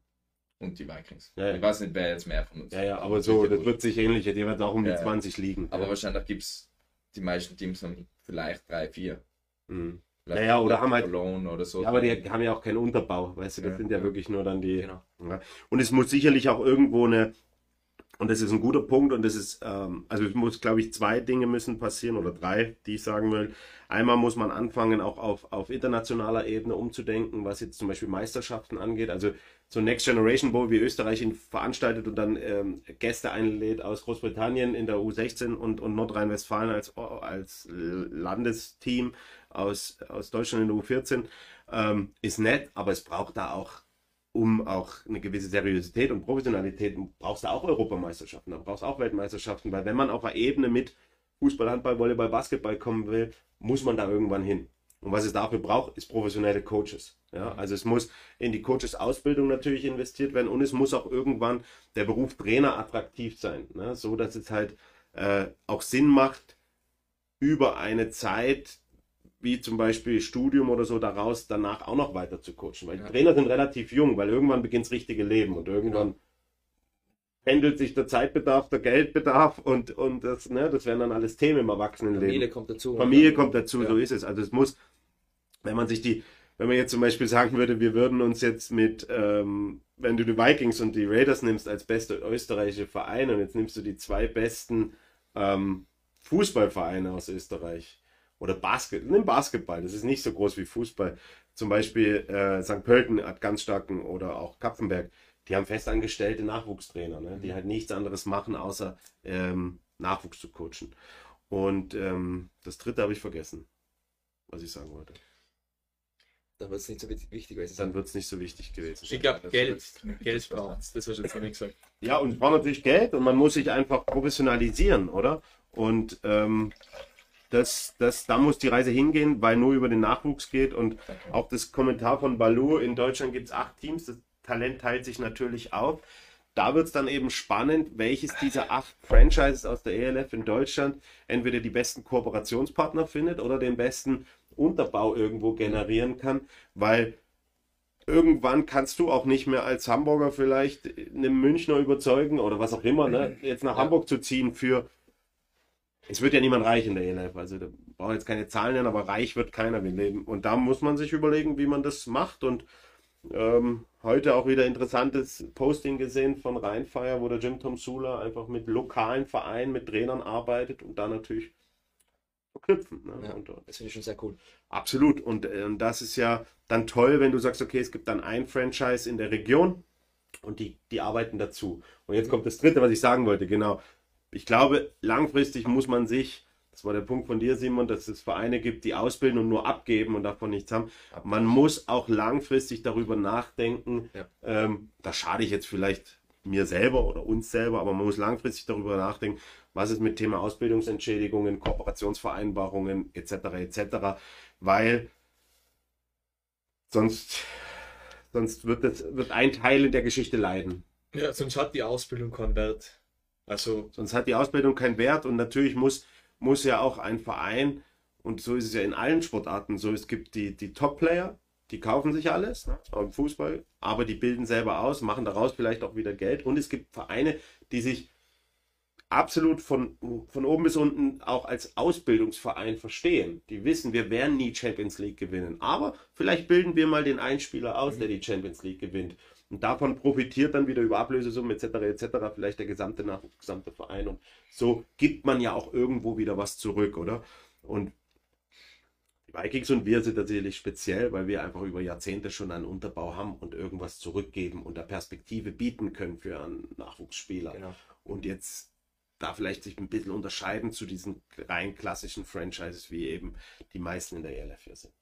Und die Vikings. Ja, ja. Ich weiß nicht, wer jetzt mehr von uns ja, ja, aber so, das wird sich ähnlich. Die wird auch um die Ja, ja. 20 liegen. Aber wahrscheinlich gibt es, die meisten Teams haben vielleicht drei, vier. Mhm. Vielleicht Ja, ja, oder haben halt- oder so. Ja, aber die haben ja auch keinen Unterbau, weißt du, das sind ja, wirklich nur dann die. Genau. Und es muss sicherlich auch irgendwo eine, und das ist ein guter Punkt, und das ist, ähm, also es muss, glaube ich, zwei Dinge müssen passieren oder drei, die ich sagen will. Einmal muss man anfangen, auch auf, auf internationaler Ebene umzudenken, was jetzt zum Beispiel Meisterschaften angeht. Also so Next Generation Bowl, wie Österreich ihn veranstaltet und dann ähm, Gäste einlädt aus Großbritannien in der U16 und, und Nordrhein-Westfalen als, als Landesteam aus, aus Deutschland in der U14, ähm, ist nett, aber es braucht da auch um auch eine gewisse Seriosität und Professionalität brauchst du auch Europameisterschaften, da brauchst du auch Weltmeisterschaften, weil wenn man auf einer Ebene mit Fußball, Handball, Volleyball, Basketball kommen will, muss man da irgendwann hin. Und was es dafür braucht, ist professionelle Coaches. Ja, also es muss in die Coaches-Ausbildung natürlich investiert werden und es muss auch irgendwann der Beruf Trainer attraktiv sein, ne? so dass es halt äh, auch Sinn macht, über eine Zeit wie zum Beispiel Studium oder so daraus danach auch noch weiter zu coachen. Weil die Ja. Trainer sind relativ jung, weil irgendwann beginnt das richtige Leben und irgendwann pendelt sich der Zeitbedarf, der Geldbedarf und, und das, ne, das wären dann alles Themen im Erwachsenenleben. Familie kommt dazu. Familie kommt dazu, Ja. so ist es. Also es muss, wenn man sich die, wenn man jetzt zum Beispiel sagen würde, wir würden uns jetzt mit, ähm, wenn du die Vikings und die Raiders nimmst als beste österreichische Vereine und jetzt nimmst du die zwei besten ähm, Fußballvereine aus Österreich oder Basket, nimm Basketball, das ist nicht so groß wie Fußball. Zum Beispiel äh, St. Pölten hat ganz starken oder auch Kapfenberg, die haben festangestellte Nachwuchstrainer, ne? die halt nichts anderes machen, außer ähm, Nachwuchs zu coachen. Und ähm, das dritte habe ich vergessen, was ich sagen wollte. Dann wird es nicht so wichtig gewesen sein. Dann wird es nicht so wichtig gewesen. Ich glaube, Geld, Geld braucht Das hast du jetzt noch nicht gesagt. Ja, und es braucht natürlich Geld und man muss sich einfach professionalisieren, oder? Und ähm, das, das, da muss die Reise hingehen, weil nur über den Nachwuchs geht. Und auch das Kommentar von Balu, in Deutschland gibt es acht Teams, das Talent teilt sich natürlich auf. Da wird es dann eben spannend, welches dieser acht Franchises aus der ELF in Deutschland entweder die besten Kooperationspartner findet oder den besten Unterbau irgendwo generieren kann, weil irgendwann kannst du auch nicht mehr als Hamburger vielleicht einen Münchner überzeugen oder was auch immer, ne? jetzt nach Ja. Hamburg zu ziehen für. Es wird ja niemand reich in der ELF, also da brauche jetzt keine Zahlen nennen, aber reich wird keiner im Leben. Und da muss man sich überlegen, wie man das macht. Und ähm, heute auch wieder interessantes Posting gesehen von Rheinfire, wo der Jim Tom Sula einfach mit lokalen Vereinen, mit Trainern arbeitet und da natürlich verknüpfen. Ne? Ja. Und, Das finde ich schon sehr cool. Absolut. Und, äh, und das ist ja dann toll, wenn du sagst, okay, es gibt dann ein Franchise in der Region und die, die arbeiten dazu. Und jetzt kommt das Dritte, was ich sagen wollte. Genau. Ich glaube, langfristig muss man sich, das war der Punkt von dir, Simon, dass es Vereine gibt, die ausbilden und nur abgeben und davon nichts haben. Man muss auch langfristig darüber nachdenken. Ja. Ähm, da schade ich jetzt vielleicht mir selber oder uns selber, aber man muss langfristig darüber nachdenken, was ist mit Thema Ausbildungsentschädigungen, Kooperationsvereinbarungen etc. etc. Weil sonst, sonst wird, das, wird ein Teil in der Geschichte leiden. Ja, sonst hat die Ausbildung keinen Wert. Also, Sonst hat die Ausbildung keinen Wert und natürlich muss, muss ja auch ein Verein, und so ist es ja in allen Sportarten so, es gibt die, die Top-Player, die kaufen sich alles, ne, auch im Fußball, aber die bilden selber aus, machen daraus vielleicht auch wieder Geld und es gibt Vereine, die sich absolut von, von oben bis unten auch als Ausbildungsverein verstehen. Die wissen, wir werden nie Champions League gewinnen, aber vielleicht bilden wir mal den Einspieler aus, der die Champions League gewinnt. Und davon profitiert dann wieder über Ablösesummen etc. etc. vielleicht der gesamte, Nach gesamte Verein. Und so gibt man ja auch irgendwo wieder was zurück, oder? Und die Vikings und wir sind tatsächlich speziell, weil wir einfach über Jahrzehnte schon einen Unterbau haben und irgendwas zurückgeben und eine Perspektive bieten können für einen Nachwuchsspieler. Genau. Und jetzt da vielleicht sich ein bisschen unterscheiden zu diesen rein klassischen Franchises, wie eben die meisten in der ELF hier sind.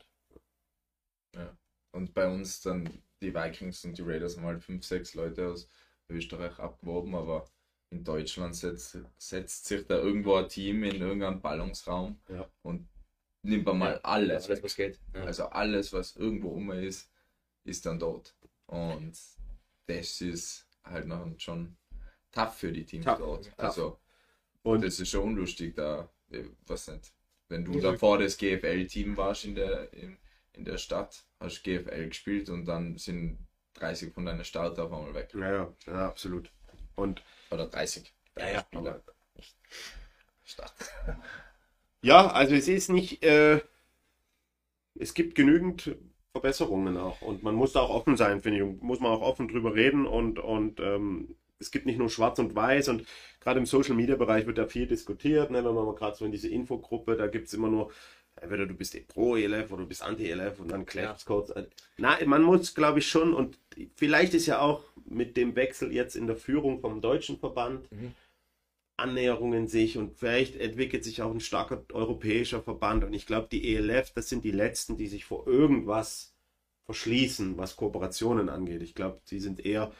Und bei uns dann die Vikings und die Raiders haben halt fünf, sechs Leute aus Österreich abgeworben, aber in Deutschland setzt, setzt sich da irgendwo ein Team in irgendeinem Ballungsraum Ja. und nimmt man mal alles. Alles, weg. was geht. Ja. Also alles, was irgendwo um ist, ist dann dort. Und das ist halt noch schon tough für die Teams Tough, dort. tough. Also, Und das ist schon unlustig da, weiß nicht. Wenn du Ja. davor das GFL-Team warst in der, in, in der Stadt, hast GFL gespielt und dann sind 30 von deiner Starter auf einmal weg. ja, ja, ja, absolut. Und Oder 30 Ja, ja, Spieler. Stadt. ja, also es ist nicht, äh, es gibt genügend Verbesserungen auch und man muss da auch offen sein, finde ich, und muss man auch offen drüber reden und, und ähm, es gibt nicht nur schwarz und weiß und gerade im Social Media Bereich wird da viel diskutiert, ne, wenn man mal gerade so in diese Infogruppe, da gibt es immer nur, entweder du bist pro ELF oder du bist anti ELF und dann Clash Codes. Na, man muss, glaube ich, schon und vielleicht ist ja auch mit dem Wechsel jetzt in der Führung vom deutschen Verband Mhm. Annäherungen sich und vielleicht entwickelt sich auch ein starker europäischer Verband und ich glaube, die ELF, das sind die letzten, die sich vor irgendwas verschließen, was Kooperationen angeht. Ich glaube, die sind eher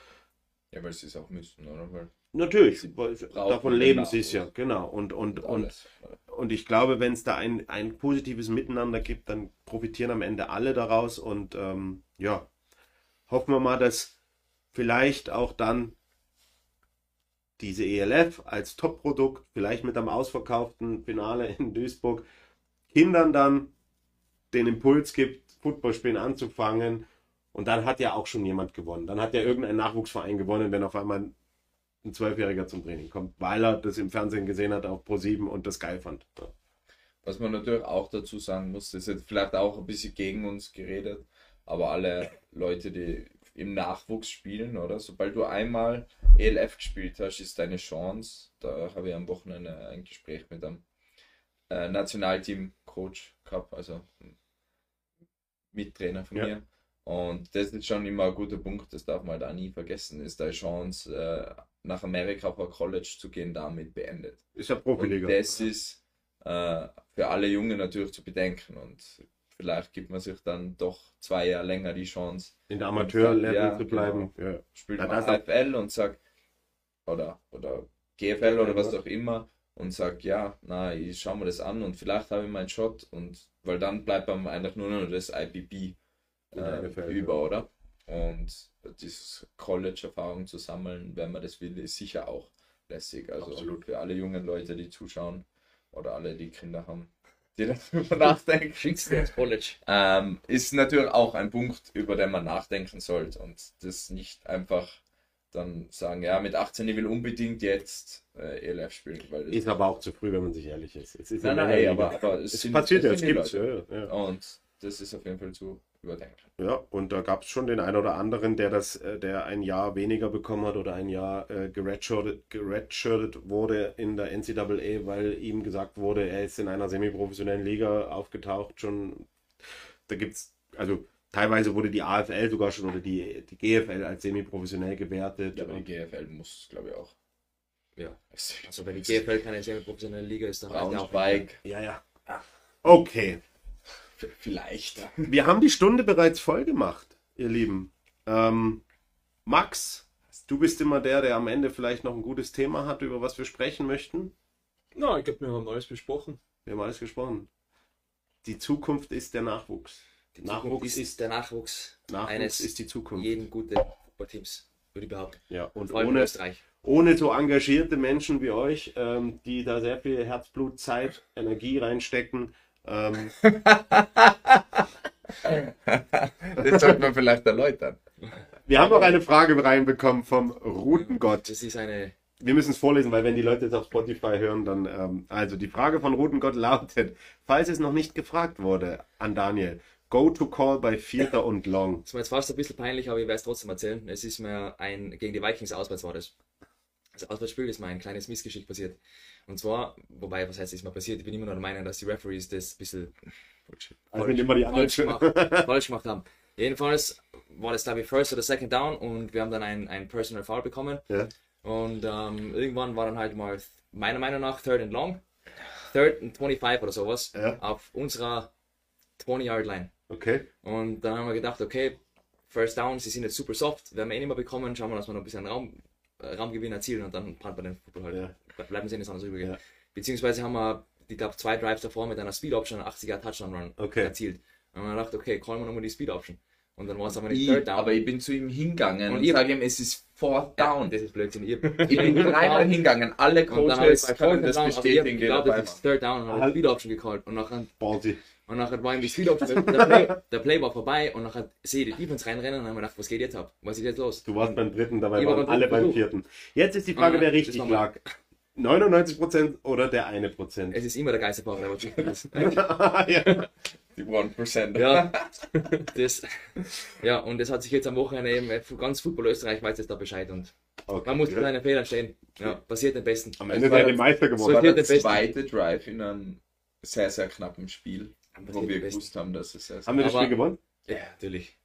Ja, weil sie es auch müssen, oder? Weil Natürlich, davon leben sie es ja, genau. Und, und, und, und ich glaube, wenn es da ein, ein positives Miteinander gibt, dann profitieren am Ende alle daraus. Und ähm, ja, hoffen wir mal, dass vielleicht auch dann diese ELF als Top-Produkt, vielleicht mit einem ausverkauften Finale in Duisburg, Kindern dann den Impuls gibt, Footballspielen anzufangen. Und dann hat ja auch schon jemand gewonnen. Dann hat ja irgendein Nachwuchsverein gewonnen, wenn auf einmal ein Zwölfjähriger zum Training kommt, weil er das im Fernsehen gesehen hat auf Pro7 und das geil fand. Ja. Was man natürlich auch dazu sagen muss, das ist jetzt vielleicht auch ein bisschen gegen uns geredet, aber alle Leute, die im Nachwuchs spielen, oder? Sobald du einmal ELF gespielt hast, ist deine Chance. Da habe ich am Wochenende ein Gespräch mit einem äh, Nationalteam-Coach gehabt, also Mittrainer von Ja. mir. Und das ist schon immer ein guter Punkt, das darf man halt auch nie vergessen, ist deine Chance, äh, nach Amerika auf ein College zu gehen, damit beendet. Ist ja Und Profiliga. das ist äh, für alle Jungen natürlich zu bedenken und vielleicht gibt man sich dann doch zwei Jahre länger die Chance, In der Amateurlevel Ja, zu bleiben. Ja. spielt Ja, man AFL und sagt, oder, oder GFL oder was auch immer und sagt, ja, na, ich schau mir das an und vielleicht habe ich meinen Shot und weil dann bleibt einem eigentlich nur noch das IPP äh, über, oder? Und dieses College-Erfahrung zu sammeln, wenn man das will, ist sicher auch lässig. Also Absolut. für alle jungen Leute, die zuschauen oder alle, die Kinder haben, die <laughs> darüber nachdenken. Schickst du ins College. Ähm, ist natürlich auch ein Punkt, über den man nachdenken sollte und das nicht einfach dann sagen, ja, mit 18 ich will unbedingt jetzt äh, ELF spielen. Weil Ist aber auch zu früh, wenn man sich ehrlich ist. Es ist Nein, nein, ey, aber, aber es, es sind- passiert ja, es die gibt's. Leute. Ja, ja. Und das ist auf jeden Fall zu überdenken. ja, und da gab es schon den einen oder anderen, der das, äh, der ein Jahr weniger bekommen hat oder ein Jahr äh, geredshirtet, geredshirtet wurde in der NCAA, weil ihm gesagt wurde, er ist in einer semiprofessionellen Liga aufgetaucht. Schon, da gibt's, also teilweise wurde die AFL sogar schon oder die, die GFL als semiprofessionell gewertet. Ja, aber die GFL muss, glaube ich, auch. Ja. Also wenn die GFL keine semi-professionelle Liga ist, dann ja auch. Braunschweig. ja, ja. Okay. Vielleicht. <laughs> Wir haben die Stunde bereits voll gemacht, ihr Lieben. Ähm, Max, du bist immer der, der am Ende vielleicht noch ein gutes Thema hat, über was wir sprechen möchten. Na, ich glaube, wir haben alles besprochen. Wir haben alles gesprochen. Die Zukunft ist der Nachwuchs. Die Nachwuchs ist ist- der Nachwuchs Nachwuchs eines ist die Zukunft. jeden guten Fußballteams, würde ich behaupten. Ja, und Vor allem in ohne, Österreich. ohne so engagierte Menschen wie euch, ähm, die da sehr viel Herzblut, Zeit, Energie reinstecken, ähm, <laughs> Das sollte man vielleicht erläutern. wir haben noch eine Frage reinbekommen vom Routengott. Das ist eine. Wir müssen es vorlesen, weil wenn die Leute jetzt auf Spotify hören, dann. Ähm, also die Frage von Rotengott lautet: Falls es noch nicht gefragt wurde an Daniel, go to call bei Vierter und Long. Das war jetzt fast ein bisschen peinlich, aber ich werde es trotzdem erzählen. Es ist mir ein, gegen die Vikings auswärts war das. Das Auswärtsspiel ist mir ein kleines Missgeschick passiert. Und zwar, wobei, was heißt, ist mir passiert? Ich bin immer noch der Meinung, dass die Referees das ein bisschen Also sind immer die falsch, gemacht, <laughs> falsch gemacht haben. Jedenfalls war das, glaube ich, First oder Second Down und wir haben dann ein, ein Personal Foul bekommen. Ja. Und ähm, irgendwann war dann halt mal, meiner Meinung nach, Third and Long. Third and 25 oder sowas. Ja. Auf unserer 20-Yard-Line. Okay. Und dann haben wir gedacht, okay, First Down, sie sind jetzt super soft, werden wir eh nicht mehr bekommen, schauen wir, dass wir noch ein bisschen Raum, Raumgewinn erzielen und dann wir den Football halt. Ja. Bleiben sehen, ist anders übrig. Ja. Beziehungsweise haben wir, ich glaube, zwei Drives davor mit einer Speed Option, 80er Touchdown Run Okay. erzielt. Und dann haben wir gedacht, okay, callen wir nochmal die Speed Option. Und dann war es aber nicht Ich, Third Down. aber ich bin zu ihm hingegangen Und und, ihr- sage ihm, es ist Fourth ja, Down. das ist Blödsinn. Ihr, <laughs> Ich bin dreimal hingegangen. Alle und dann habe ich Coaches bei können das ich bestätigen, die glaube, das ist. Third Down und habe. Speed Option gecallt. Und nachher, Ballsy. Und nachher war ihm die Speed Option, der, Play, der Play war vorbei und nachher sehe ich die Defense reinrennen und habe ich gedacht, was geht jetzt ab? Was ist jetzt los? Du warst beim dritten, dabei Ich war waren beim alle dritten beim Versuch. vierten. Jetzt ist die Frage, wer das richtig war lag. 99% oder der eine Prozent? Es ist immer der Geisterfahrer, der was schicken ist. <laughs> ja. Die 1%. Ja, das, ja, und das hat sich jetzt am Wochenende eben, äh, ganz Football Österreich weiß jetzt da Bescheid und Okay. man muss zu seinen Fehlern stehen. Ja, passiert den Besten. Am Ende Es war seid ihr Meister geworden. war viel- der zweite Drive in einem sehr, sehr knappen Spiel, wo wir gewusst haben, dass es sehr Haben wir das Spiel gewonnen? Ja, natürlich.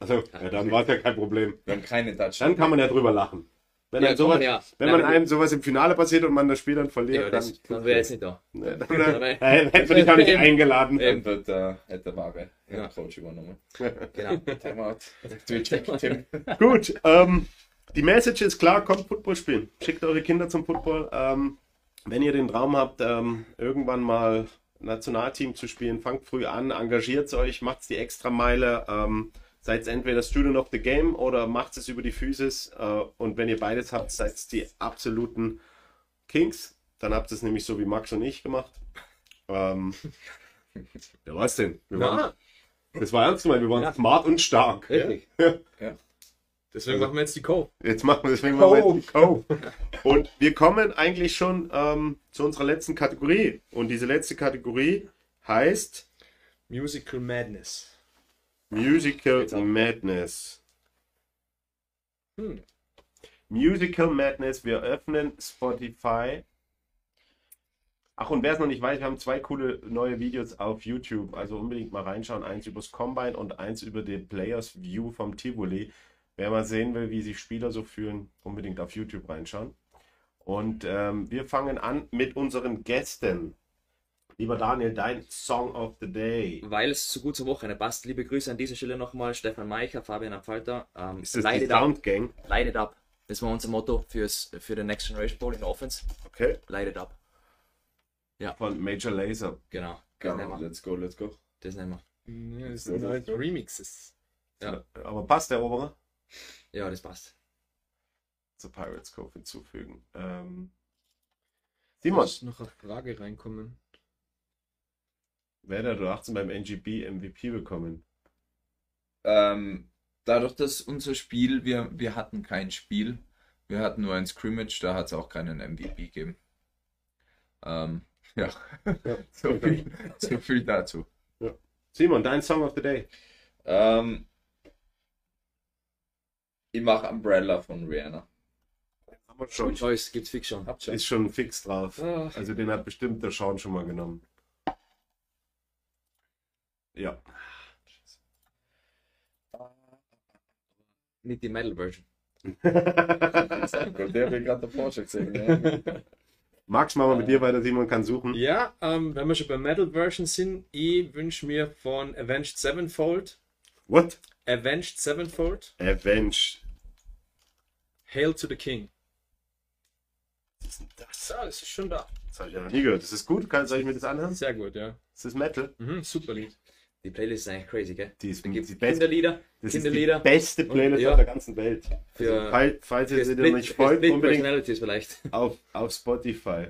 Also, ja, dann war es ja kein Problem. Wir haben keine Touchdown. Dann kann man ja drüber lachen. Wenn, Ja, sowas, man ja. wenn man einem sowas im Finale passiert und man das Spiel dann verliert, Ja, das, dann, dann wäre jetzt nicht da. <laughs> Ne, <laughs> dann, Dabei- äh, hätten wir dich auch nicht <laughs> Eben. eingeladen. Eben. Dann wird der, hat der wahre Ja. Coach übernommen. Genau. Timeout. Twitch. Gut, ähm, die Message ist klar, kommt Football spielen. Schickt eure Kinder zum Football. Ähm, wenn ihr den Traum habt, ähm, irgendwann mal Nationalteam zu spielen, fangt früh an, engagiert euch, macht die Extrameile. Ähm, seid entweder Student of the Game oder macht es über die Physis. Äh, und wenn ihr beides habt, seid die absoluten Kings. Dann habt ihr es nämlich so wie Max und ich gemacht. Ähm, <laughs> ja, was denn? Wir waren, Ja, das war ernst gemeint, wir waren Ja. smart und stark. Richtig. Deswegen machen wir jetzt die Co. Jetzt machen wir deswegen mal mit dem Cove. Und wir kommen eigentlich schon ähm, zu unserer letzten Kategorie. Und diese letzte Kategorie heißt Musical Madness. Musical Jetzt. Madness. Hm. Musical Madness. Wir öffnen Spotify. Ach, und wer es noch nicht weiß, wir haben zwei coole neue Videos auf YouTube. Also unbedingt mal reinschauen. Eins übers Combine und eins über den Players View vom Tivoli. Wer mal sehen will, wie sich Spieler so fühlen, unbedingt auf YouTube reinschauen. Und ähm, wir fangen an mit unseren Gästen. Lieber Daniel, dein Song of the Day. Weil es so gut zur Woche passt. Liebe Grüße an dieser Stelle nochmal. Stefan Meicher, Fabian Abfalter. Ähm, Ist das light die it up. Sound Gang? Light it up. Das war unser Motto fürs, für den Next Generation Bowl in der Offense. Okay. Light it up. Von Major Laser. Genau. Das Go, nehmen wir. let's go, let's go. Das nehmen wir. Ja, das sind halt Remixes. Ja. Aber passt der Oberer? Ja, das passt. Zur Pirates Cove hinzufügen. Ähm, Simon, muss noch eine Frage reinkommen. Werder, du 18 beim NGB MVP bekommen. Ähm, dadurch, dass unser Spiel, wir, wir hatten kein Spiel, wir hatten nur ein Scrimmage, da hat es auch keinen MVP gegeben. Ähm, <laughs> ja, so, viel, so viel dazu. Simon, dein Song of the Day. Ähm, ich mache Umbrella von Rihanna. Haben wir schon. Choice gibt's fix schon. Habt ihr? Ist schon fix drauf. Ah. Also den hat bestimmt der Sean schon mal genommen. Ja. Nicht die Metal-Version. <laughs> Der habe ich gerade davor schon gesehen. Ja. Max, machen wir mit dir weiter, Simon kann suchen. Ja, ähm, wenn wir schon bei Metal Version sind, ich wünsche mir von Avenged Sevenfold, What? Avenged Sevenfold, Avenge. Hail to the King. Was ist denn das? Ja, das ist schon da. Das habe ich ja noch nie gehört. Das ist gut. Kann, soll ich mir das anhören? Sehr gut, ja. Das ist Metal. Mhm, super Lied. Die Playlist ist eigentlich crazy, gell? Die ist Da gibt's die beste, Kinderlieder, das ist die Kinderlieder. beste Playlist ja. auf der ganzen Welt. Für- also, falls, falls ihr sie nicht folgt, unbedingt vielleicht. auf, auf Spotify.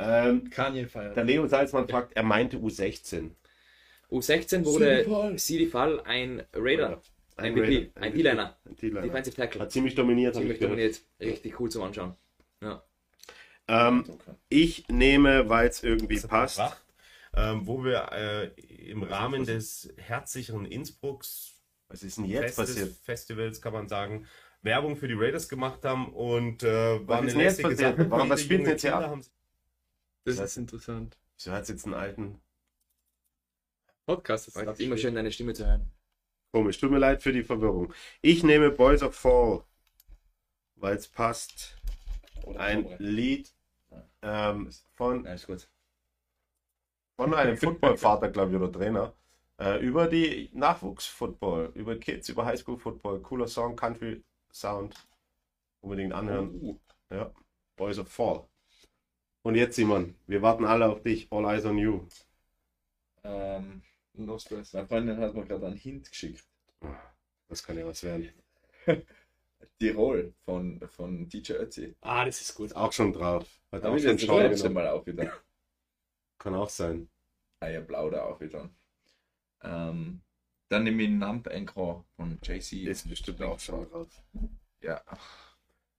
Ähm, Kanye feiert. der Leo Salzmann fragt, er meinte U16. U16 wurde CD Fall ein Raider, ein MVP, ein D-Liner, Ein D-Liner. Defensive Tackle. Hat ziemlich dominiert, Ziemlich ich gehört. dominiert. Richtig cool zum Anschauen. Ja. Ähm, ich nehme, weil es irgendwie Das passt. ähm, wo wir äh, im Rahmen des herzsicheren Innsbrucks Was ist denn jetzt Festes, passiert? Festivals, kann man sagen, Werbung für die Raiders gemacht haben und äh, war ist eine denn jetzt passiert? Sache. Warum- was spielt junge jetzt hier Kinder ab? haben- Das ist interessant. Wieso hat jetzt einen alten. Podcast Es ist immer schön, deine Stimme zu hören. Komisch, tut mir leid für die Verwirrung. Ich nehme Boys of Fall, weil es passt. Ein Lied ähm, von, von einem <laughs> Footballvater, glaube ich, oder Trainer. Äh, über die Nachwuchsfootball, über Kids, über Highschool-Football. Cooler Song, Country Sound. Unbedingt anhören. Ja, Boys of Fall. Und jetzt, Simon, wir warten alle auf dich. All eyes on you. Ähm, no stress. Meine Freundin hat mir gerade einen Hint geschickt. Das kann ja was werden. <laughs> Tirol von, von DJ Ötzi. Ah, das ist gut. Auch schon drauf. Hat auch ich schon das genommen. Mal auch wieder. Kann auch sein. Eierblau da auch wieder. Ähm, dann nehme ich Nump Encore von JC. Ist bestimmt auch schon drauf. Ja.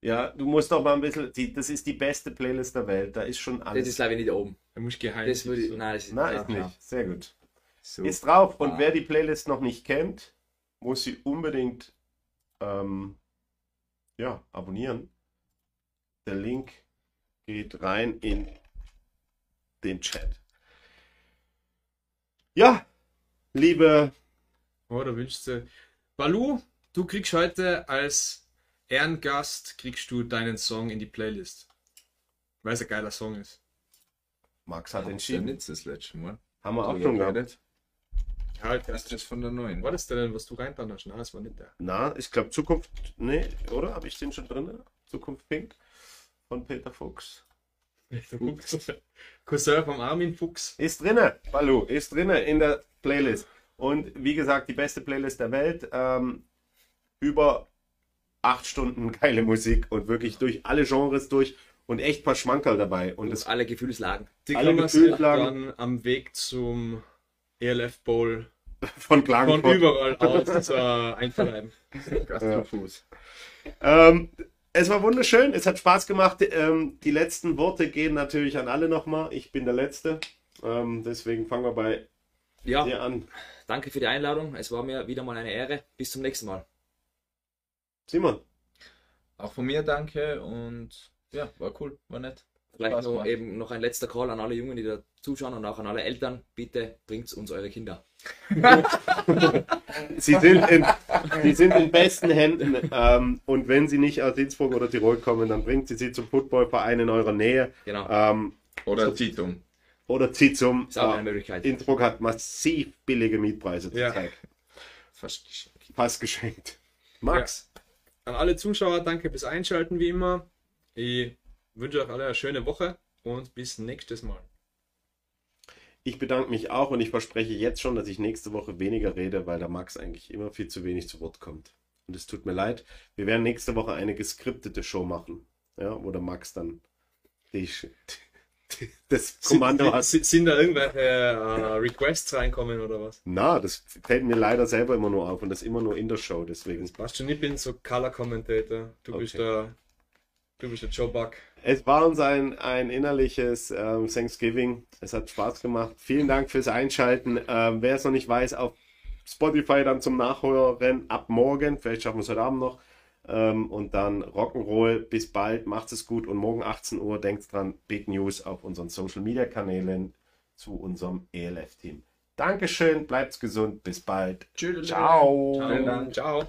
Ja, du musst doch mal ein bisschen. Die, das ist die beste Playlist der Welt. Da ist schon Das alles. ist glaube ich nicht oben. Da muss ich geheim. Das würde ich, nein, das ist, Nein, ja, ist nicht. Sehr gut. So. Ist drauf. Und Ah. wer die Playlist noch nicht kennt, muss sie unbedingt ähm, ja, abonnieren. Der Link geht rein in den Chat. Ja, liebe. Oh, da wünschst du. Balu, du kriegst heute als Ehrengast kriegst du deinen Song in die Playlist. Weil es ein geiler Song ist. Max hat entschieden. nicht das letzte Mal? Haben wir auch schon gehabt. geredet? Halt, Das ist das von der neuen. war das denn, was du hast? Nein, das war nicht der. Na, ich glaube Zukunft. Nee, oder? Habe ich den schon drin? Zukunft Pink von Peter Fuchs. <laughs> Cousin vom Armin Fuchs. Ist drinne, Balu, ist drinne in der Playlist. Und wie gesagt, die beste Playlist der Welt. Ähm, über acht Stunden geile Musik und wirklich durch alle Genres durch und echt ein paar Schmankerl dabei. Und Und das alle Gefühlslagen. Die Alle Gefühlslagen. dann am Weg zum ELF Bowl von <laughs> von Klagenfurt. überall aus äh, einverleiben. <laughs> Gastrofuß. Ähm, es war wunderschön, es hat Spaß gemacht. Ähm, die letzten Worte gehen natürlich an alle nochmal. Ich bin der Letzte. Ähm, deswegen fangen wir bei Ja, dir an. danke für die Einladung. Es war mir wieder mal eine Ehre. Bis zum nächsten Mal. Simon. Auch von mir danke und ja, war cool, war nett. Vielleicht Spaß gemacht. eben noch ein letzter Call an alle Jungen, die da zuschauen und auch an alle Eltern. Bitte bringt uns eure Kinder. <laughs> Sie sind in, sie sind in besten Händen. Ähm, und wenn sie nicht aus Innsbruck oder Tirol kommen, dann bringt sie sie zum Footballverein in eurer Nähe. Genau. Ähm, Oder Titum. oder zieht zum. Ist auch eine Möglichkeit. Innsbruck hat massiv billige Mietpreise Ja. zurzeit. Fast geschenkt. Fast geschenkt. Max. An alle Zuschauer, danke fürs Einschalten wie immer. Ich wünsche euch alle eine schöne Woche und bis nächstes Mal. Ich bedanke mich auch und ich verspreche jetzt schon, dass ich nächste Woche weniger rede, weil der Max eigentlich immer viel zu wenig zu Wort kommt. Und es tut mir leid. Wir werden nächste Woche eine geskriptete Show machen, ja, wo der Max dann die, <laughs> das Kommando sind, hast. sind, da irgendwelche äh, Requests reinkommen oder was? Na, das fällt mir leider selber immer nur auf und das immer nur in der Show, deswegen. Passt schon, ich bin so Color Commentator. Du bist Okay. bist der Joe Buck. Es war uns ein, ein innerliches ähm, Thanksgiving. Es hat Spaß gemacht. Vielen Dank fürs Einschalten. Ähm, wer es noch nicht weiß, auf Spotify dann zum Nachhören ab morgen. Vielleicht schaffen wir es heute Abend noch. Ähm, und dann Rock'n'Roll. Bis bald. Macht es gut. Und morgen 18 Uhr denkt dran, Big News auf unseren Social Media Kanälen zu unserem ELF-Team. Dankeschön. Bleibt's gesund. Bis bald. Tschüss. Ciao. Dank. Ciao.